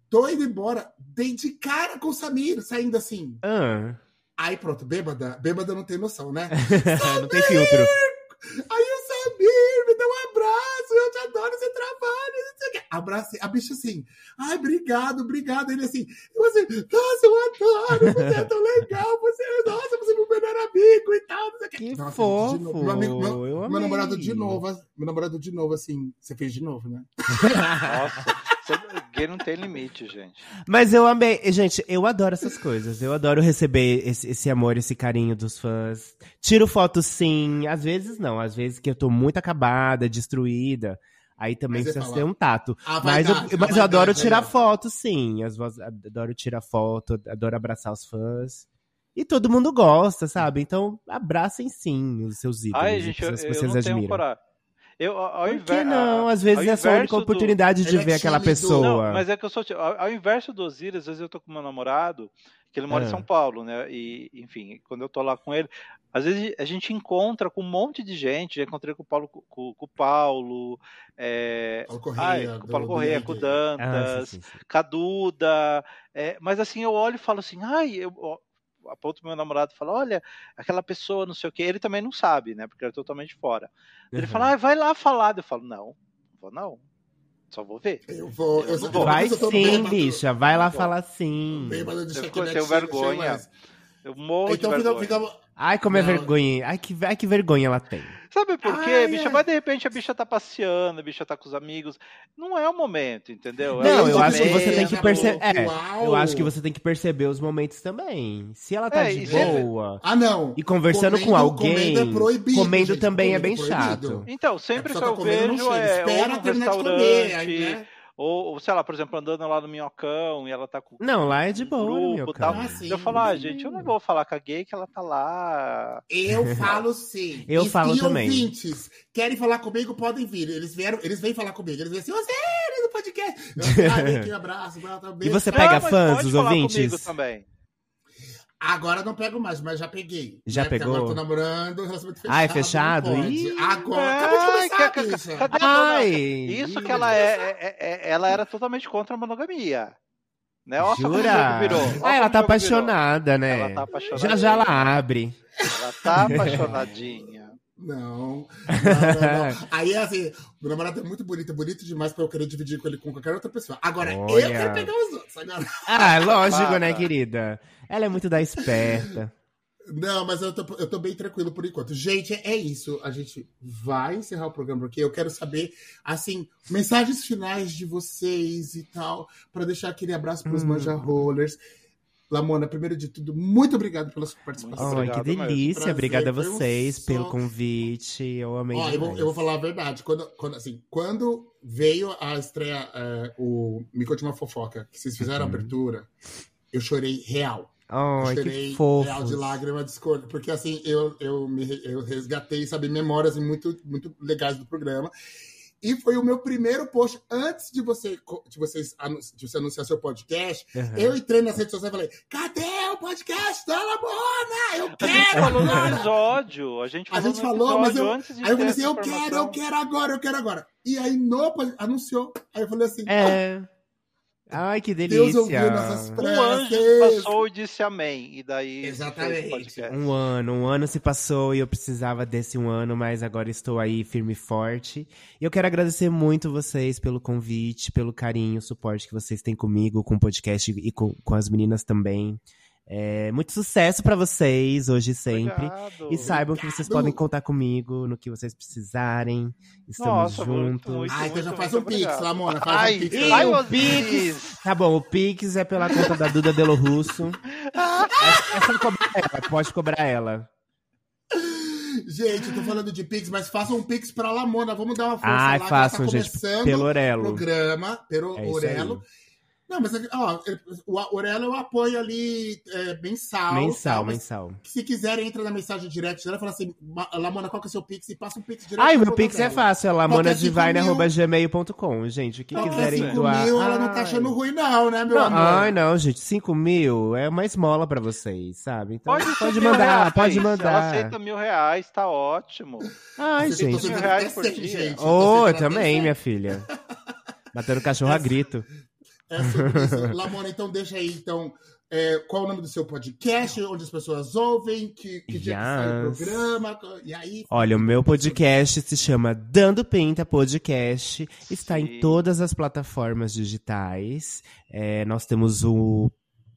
Tô indo embora, dei de cara com o Samir, saindo assim. Ah, Aí pronto, bêbada, bêbada não tem noção, né? [LAUGHS] não tem filtro. Aí o Samir me deu um abraço, eu te adoro esse trabalho, não sei o quê. Abracei. A bicha assim, ai, obrigado, obrigado. Ele assim, eu assim, nossa, eu adoro, você é tão legal, você, nossa, você é meu melhor amigo e tal. Não sei o. Que Nossa, fofo, novo. Meu, amigo, meu, eu meu namorado de novo, meu namorado de novo, assim, você fez de novo, né? Nossa, gay não tem limite, gente. Mas eu amei. Gente, eu adoro essas coisas. Eu adoro receber esse, esse amor, esse carinho dos fãs. Tiro foto sim. Às vezes não. Às vezes que eu tô muito acabada, destruída. Aí também Mas precisa ter um tato. "A Mas eu, vaidade, a mas eu adoro vaidade, tirar aí, ó." foto, sim. As adoro tirar foto, adoro abraçar os fãs. E todo mundo gosta, sabe? Então, abracem sim os seus ídolos. Ai, as gente, eu, pessoas que eu vocês não tenho admiram. coragem. Eu, ao, Por que não? Às vezes é só a única inverso do- oportunidade de Ele é ver aquela tímido. pessoa. Não, mas é que eu sou. Ao, ao inverso do Osiris, às vezes eu tô com meu namorado, que ele mora Ah. em São Paulo, né? E, enfim, quando eu tô lá com ele, às vezes a gente encontra com um monte de gente. Já encontrei com o Paulo, com, com o Paulo, é, Paulo Correia, ai, com o Paulo do Correia, com o Ah, Dantas, sim, sim, sim. Caduda. é, mas assim, eu olho e falo assim, ai, eu aponto meu namorado e falo, olha, aquela pessoa, não sei o quê. Ele também não sabe, né? Porque ele é totalmente fora. Ele Uhum. fala, ai, vai lá falar. Eu falo, não, não vou não. Só vou ver. Eu vou, eu, Eu vou. Vai sim, bicha. Vai lá falar sim. Bêbado de Eu tenho vergonha. mais. Eu morro Então de vergonha. fica, Ai, como é Não. vergonha. Ai que, ai, que vergonha ela tem. Sabe por quê, Ai, bicha? ai. Mas de repente a bicha tá passeando, a bicha tá com os amigos. Não é o momento, entendeu? Não, É eu um acho que você tem que perceber. É, uau. eu acho que você tem que perceber os momentos também. Se ela tá É, de boa Ah, não. e conversando com Comendo- alguém, comendo é proibido, comendo gente, também é comendo bem proibido. chato. Então, sempre pessoa eu tá não vejo é ou Espera num terminar de restaurante, comer, aí, né? Ou, ou, sei lá, por exemplo, andando lá no Minhocão e ela tá com Não, lá é de boa, grupo, tal. cara. Ah, sim. Eu falo, ah, gente, eu não vou falar com a gay que ela tá lá. Eu [LAUGHS] falo sim. Eu e, falo também. ouvintes querem falar comigo, podem vir. Eles vieram, eles vêm falar comigo. Eles vêm assim, você do podcast. Eu, ah, aqui, um abraço. tá bem. [LAUGHS] E você pega mas fãs, pode os falar ouvintes? comigo também. Agora não pego mais, mas já peguei. Já Né? Porque pegou? Agora tô namorando, relacionamento fechado. Ah, é fechado? Ih. Agora, Ai, acabou de começar, ca- ca- bicha. cadê- Ai, Isso que ela é, é- é- ela era totalmente contra a monogamia. Né? Olha Jura? virou. Ah, ela tá jogo virou. apaixonada, né? Ela tá apaixonadinha. Já já ela abre. Ela tá apaixonadinha. [LAUGHS] Não, não, não. Aí, assim, meu namorado é muito bonito, é bonito demais pra eu querer dividir com ele com qualquer outra pessoa. Agora, eu Olha. quero pegar os outros. Agora... Ah, lógico, né, Para. querida? Ela é muito da esperta. Não, mas eu tô, eu tô bem tranquilo por enquanto. Gente, é isso. A gente vai encerrar o programa porque eu quero saber, assim, mensagens finais de vocês e tal, pra deixar aquele abraço pros Hum. Manja Rollers. Lamona, primeiro de tudo, muito obrigado pela sua participação. Ai, Obrigado que delícia. Obrigada a um vocês pelo só- convite. Eu amei Ó, eu, vou, eu vou falar a verdade. Quando, quando, assim, quando veio a estreia, é, o Me Conte Uma Fofoca, que vocês fizeram Uhum. a abertura, eu chorei real. Eu Ai, chorei que real de lágrima de escolha. Porque, assim, eu, eu, me, eu resgatei, sabe, memórias muito, muito legais do programa. E foi o meu primeiro post antes de, você, de, vocês, de você anunciar seu podcast. Aham. Eu entrei nas redes sociais e falei: cadê o podcast da Lamona? Eu A gente quero! falou no agora!" episódio. A gente A falou gente no falou, mas eu, antes de aí eu falei assim, eu quero, eu quero agora, eu quero agora. E aí no, anunciou. Aí eu falei assim, É. Ai, que Deus delícia. ouviu nossas Um anjo preces. passou e disse amém. E daí Exatamente. Um ano, um ano se passou e eu precisava desse um ano, mas agora estou aí firme e forte. E eu quero agradecer muito vocês pelo convite, pelo carinho, suporte que vocês têm comigo, com o podcast e com, com as meninas também. É, muito sucesso pra vocês, hoje e sempre. Obrigado. E saibam que vocês Obrigado. podem contar comigo no que vocês precisarem. Estamos Nossa, juntos. muito. Ah, então já faz um pix, obrigado. Lamona, faz Ai, um pix. ai, o Osiris. Tá bom, o Pix é pela conta da Duda Delo Russo. É, é cobrar ela, pode cobrar ela. Gente, eu tô falando de pix, mas façam um pix pra Lamona. Vamos dar uma força Ai, lá. que façam, tá gente, pelo Orelo. programa, pelo É Orelo. Não, mas ó, o Orelo eu apoio ali é, mensal. Mensal, mas mensal. Se quiserem, entra na mensagem direct dela e fala assim, "Ma- Lamona, qual que é o seu pix? E passa um pix direto. Ai, meu Pix é Orelo. fácil, é lamonadivine.gmail.com, gente. O que Qualquer quiserem cinco doar. mil, ela não tá achando ruim não, né, meu Não, amor? ai, não, gente, 5 mil é uma esmola pra vocês, sabe? Então Pode, pode mandar, reais. pode Ela mandar. aceita mil reais, tá ótimo. Ai, Você- gente. Mil reais por dia. Ô, até também, minha filha. Batendo cachorro a grito. É sobre isso. [LAUGHS] Lamona, então deixa aí, então, é, qual o nome do seu podcast, onde as pessoas ouvem, que, que dia que sai o Yes. programa, e aí... Olha, o meu podcast se chama Dando Pinta Podcast. Está Sim. em todas as plataformas digitais. É, nós temos o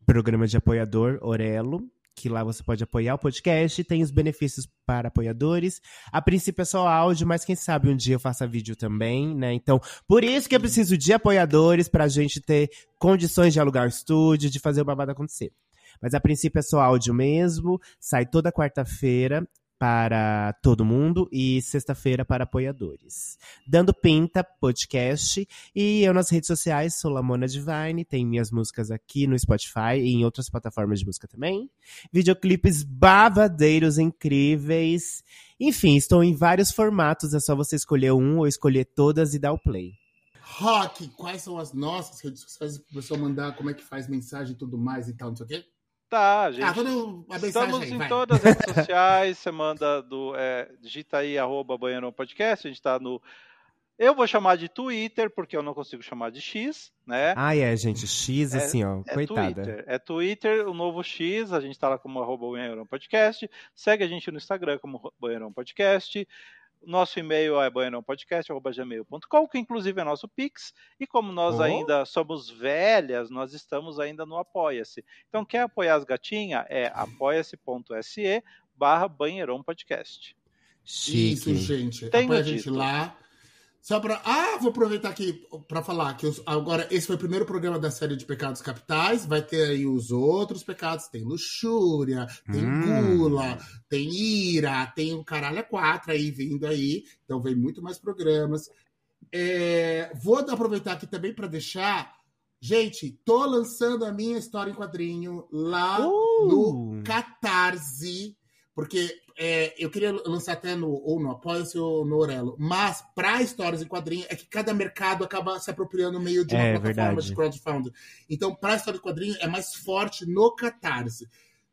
programa de apoiador Orelo, que lá você pode apoiar o podcast. Tem os benefícios para apoiadores. A princípio é só áudio, mas quem sabe um dia eu faça vídeo também, né? Então, por isso que eu preciso de apoiadores para a gente ter condições de alugar o estúdio, de fazer o babado acontecer. Mas a princípio é só áudio mesmo. Sai toda quarta-feira para todo mundo e sexta-feira para apoiadores. Dando Pinta Podcast e eu nas redes sociais sou Lamona Divine, tem minhas músicas aqui no Spotify e em outras plataformas de música também. Videoclipes babadeiros incríveis. Enfim, estou em vários formatos, é só você escolher um ou escolher todas e dar o play. Rock, quais são as nossas redes sociais? O pessoal mandar como é que faz mensagem e tudo mais e tal, não sei o quê. Tá, gente. Ah, tudo a mensagem Estamos aí, em vai. todas as redes [LAUGHS] sociais. Você manda do. É, digita aí arroba Banheirão Podcast. A gente tá no. Eu vou chamar de Twitter, porque eu não consigo chamar de X, né? Ah, é, gente, X É- assim, ó, É coitada. Twitter. É Twitter, o novo X, a gente tá lá como arroba Banheirão Podcast. Segue a gente no Instagram como Banheirão Podcast. Nosso e-mail é banheirãopodcast.gmail.com, que inclusive é nosso Pix. E como nós Oh. ainda somos velhas, nós estamos ainda no Apoia-se. Então, quer apoiar as gatinhas? É apoia-se.se barra Banheirão Podcast. Chique. Isso, gente. Apoia a gente dito. lá. Só pra. Ah, vou aproveitar aqui pra falar que os- agora esse foi o primeiro programa da série de pecados capitais. Vai ter aí os outros pecados. Tem luxúria, tem Hum. gula, tem ira, tem o caralho a quatro aí vindo aí. Então vem muito mais programas. É, vou aproveitar aqui também pra deixar. Gente, tô lançando a minha história em quadrinho lá Uh! no Catarse, porque é, eu queria lançar até no, ou no Apoia-se ou no Orelo, mas para histórias em quadrinho é que cada mercado acaba se apropriando meio de uma É, plataforma verdade. de crowdfunding. Então, para história em quadrinho é mais forte no Catarse.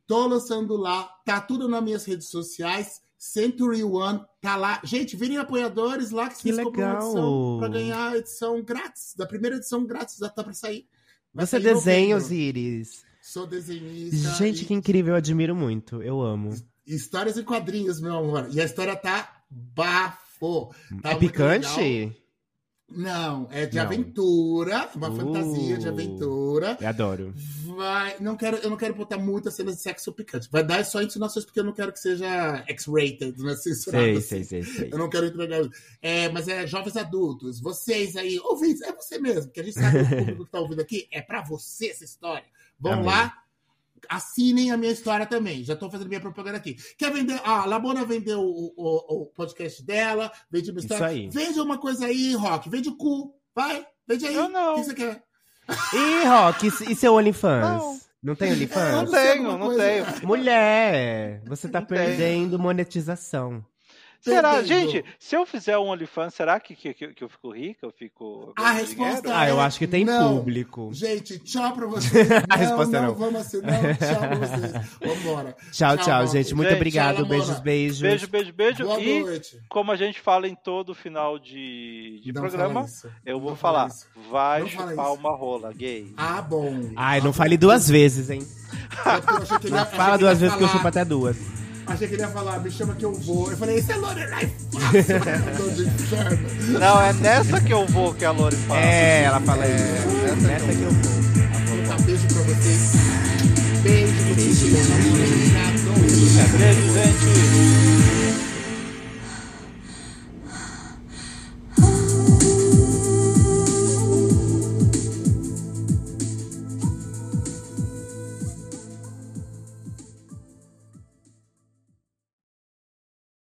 Tô lançando lá, tá tudo nas minhas redes sociais. Century One tá lá. Gente, virem apoiadores lá que Que vocês compram uma edição pra ganhar a edição grátis. Da primeira edição grátis já tá pra sair. Vai Você em desenha. Osiris. Sou desenhista. Gente, e- que incrível, eu admiro muito. Eu amo. Histórias em quadrinhos, meu amor. E a história tá bafo. Tá é picante? legal. Não, é de Não. aventura, uma Uh. fantasia de aventura. Eu adoro. Vai, não quero, eu não quero botar muitas cenas de sexo picante. Vai dar só insinuações porque eu não quero que seja X-rated, né? Censurado. Sei, assim. sei, sei, sei. Eu não quero entregar. É, mas é jovens adultos, vocês aí, ouvintes, é você mesmo, porque a gente sabe que o público que tá ouvindo aqui é pra você essa história. Vão Amém. lá, assinem a minha história também. Já tô fazendo minha propaganda aqui. Quer vender? Ah, a Labona vendeu o, o- o podcast dela, vende uma Isso história. aí. Vende uma coisa aí, Rock, vende o cu. Vai, vende aí. Eu não. O que você quer? Ih, Rock, e seu OnlyFans? Não. Não tem É, Não OnlyFans? não tenho, não coisa. tenho. Mulher, você tá Não tem. perdendo monetização. Será, gente, se eu fizer um OnlyFans, será que, que, que eu fico rica? Eu fico. A ganhando resposta dinheiro? Ah, eu é acho que tem não. público. Gente, tchau pra [LAUGHS] vocês. Não, A resposta é não, não. vamos assim. Não, tchau pra vocês. Vambora. Tchau, tchau, Rock. gente. Muito Gente, obrigado. tchau, beijos, beijos. Beijo, beijo, beijo. Boa e noite. como a gente fala em todo final de, de Não programa, eu vou Não fala falar. isso. Vai Não chupar uma rola, gay. Ah, bom. Ai, Ah, não bom. fale duas vezes, hein? É achei Fala duas vezes que eu chupo até duas. Achei que ele ia falar, me chama que eu vou. Eu falei, isso é Lorelai fácil. de inferno. Não, é nessa que eu vou que a Lori fala. É, ela fala isso. Nessa que eu vou. Tá, beijo pra vocês. Beijo, beijo, beijo. Beijo, gente.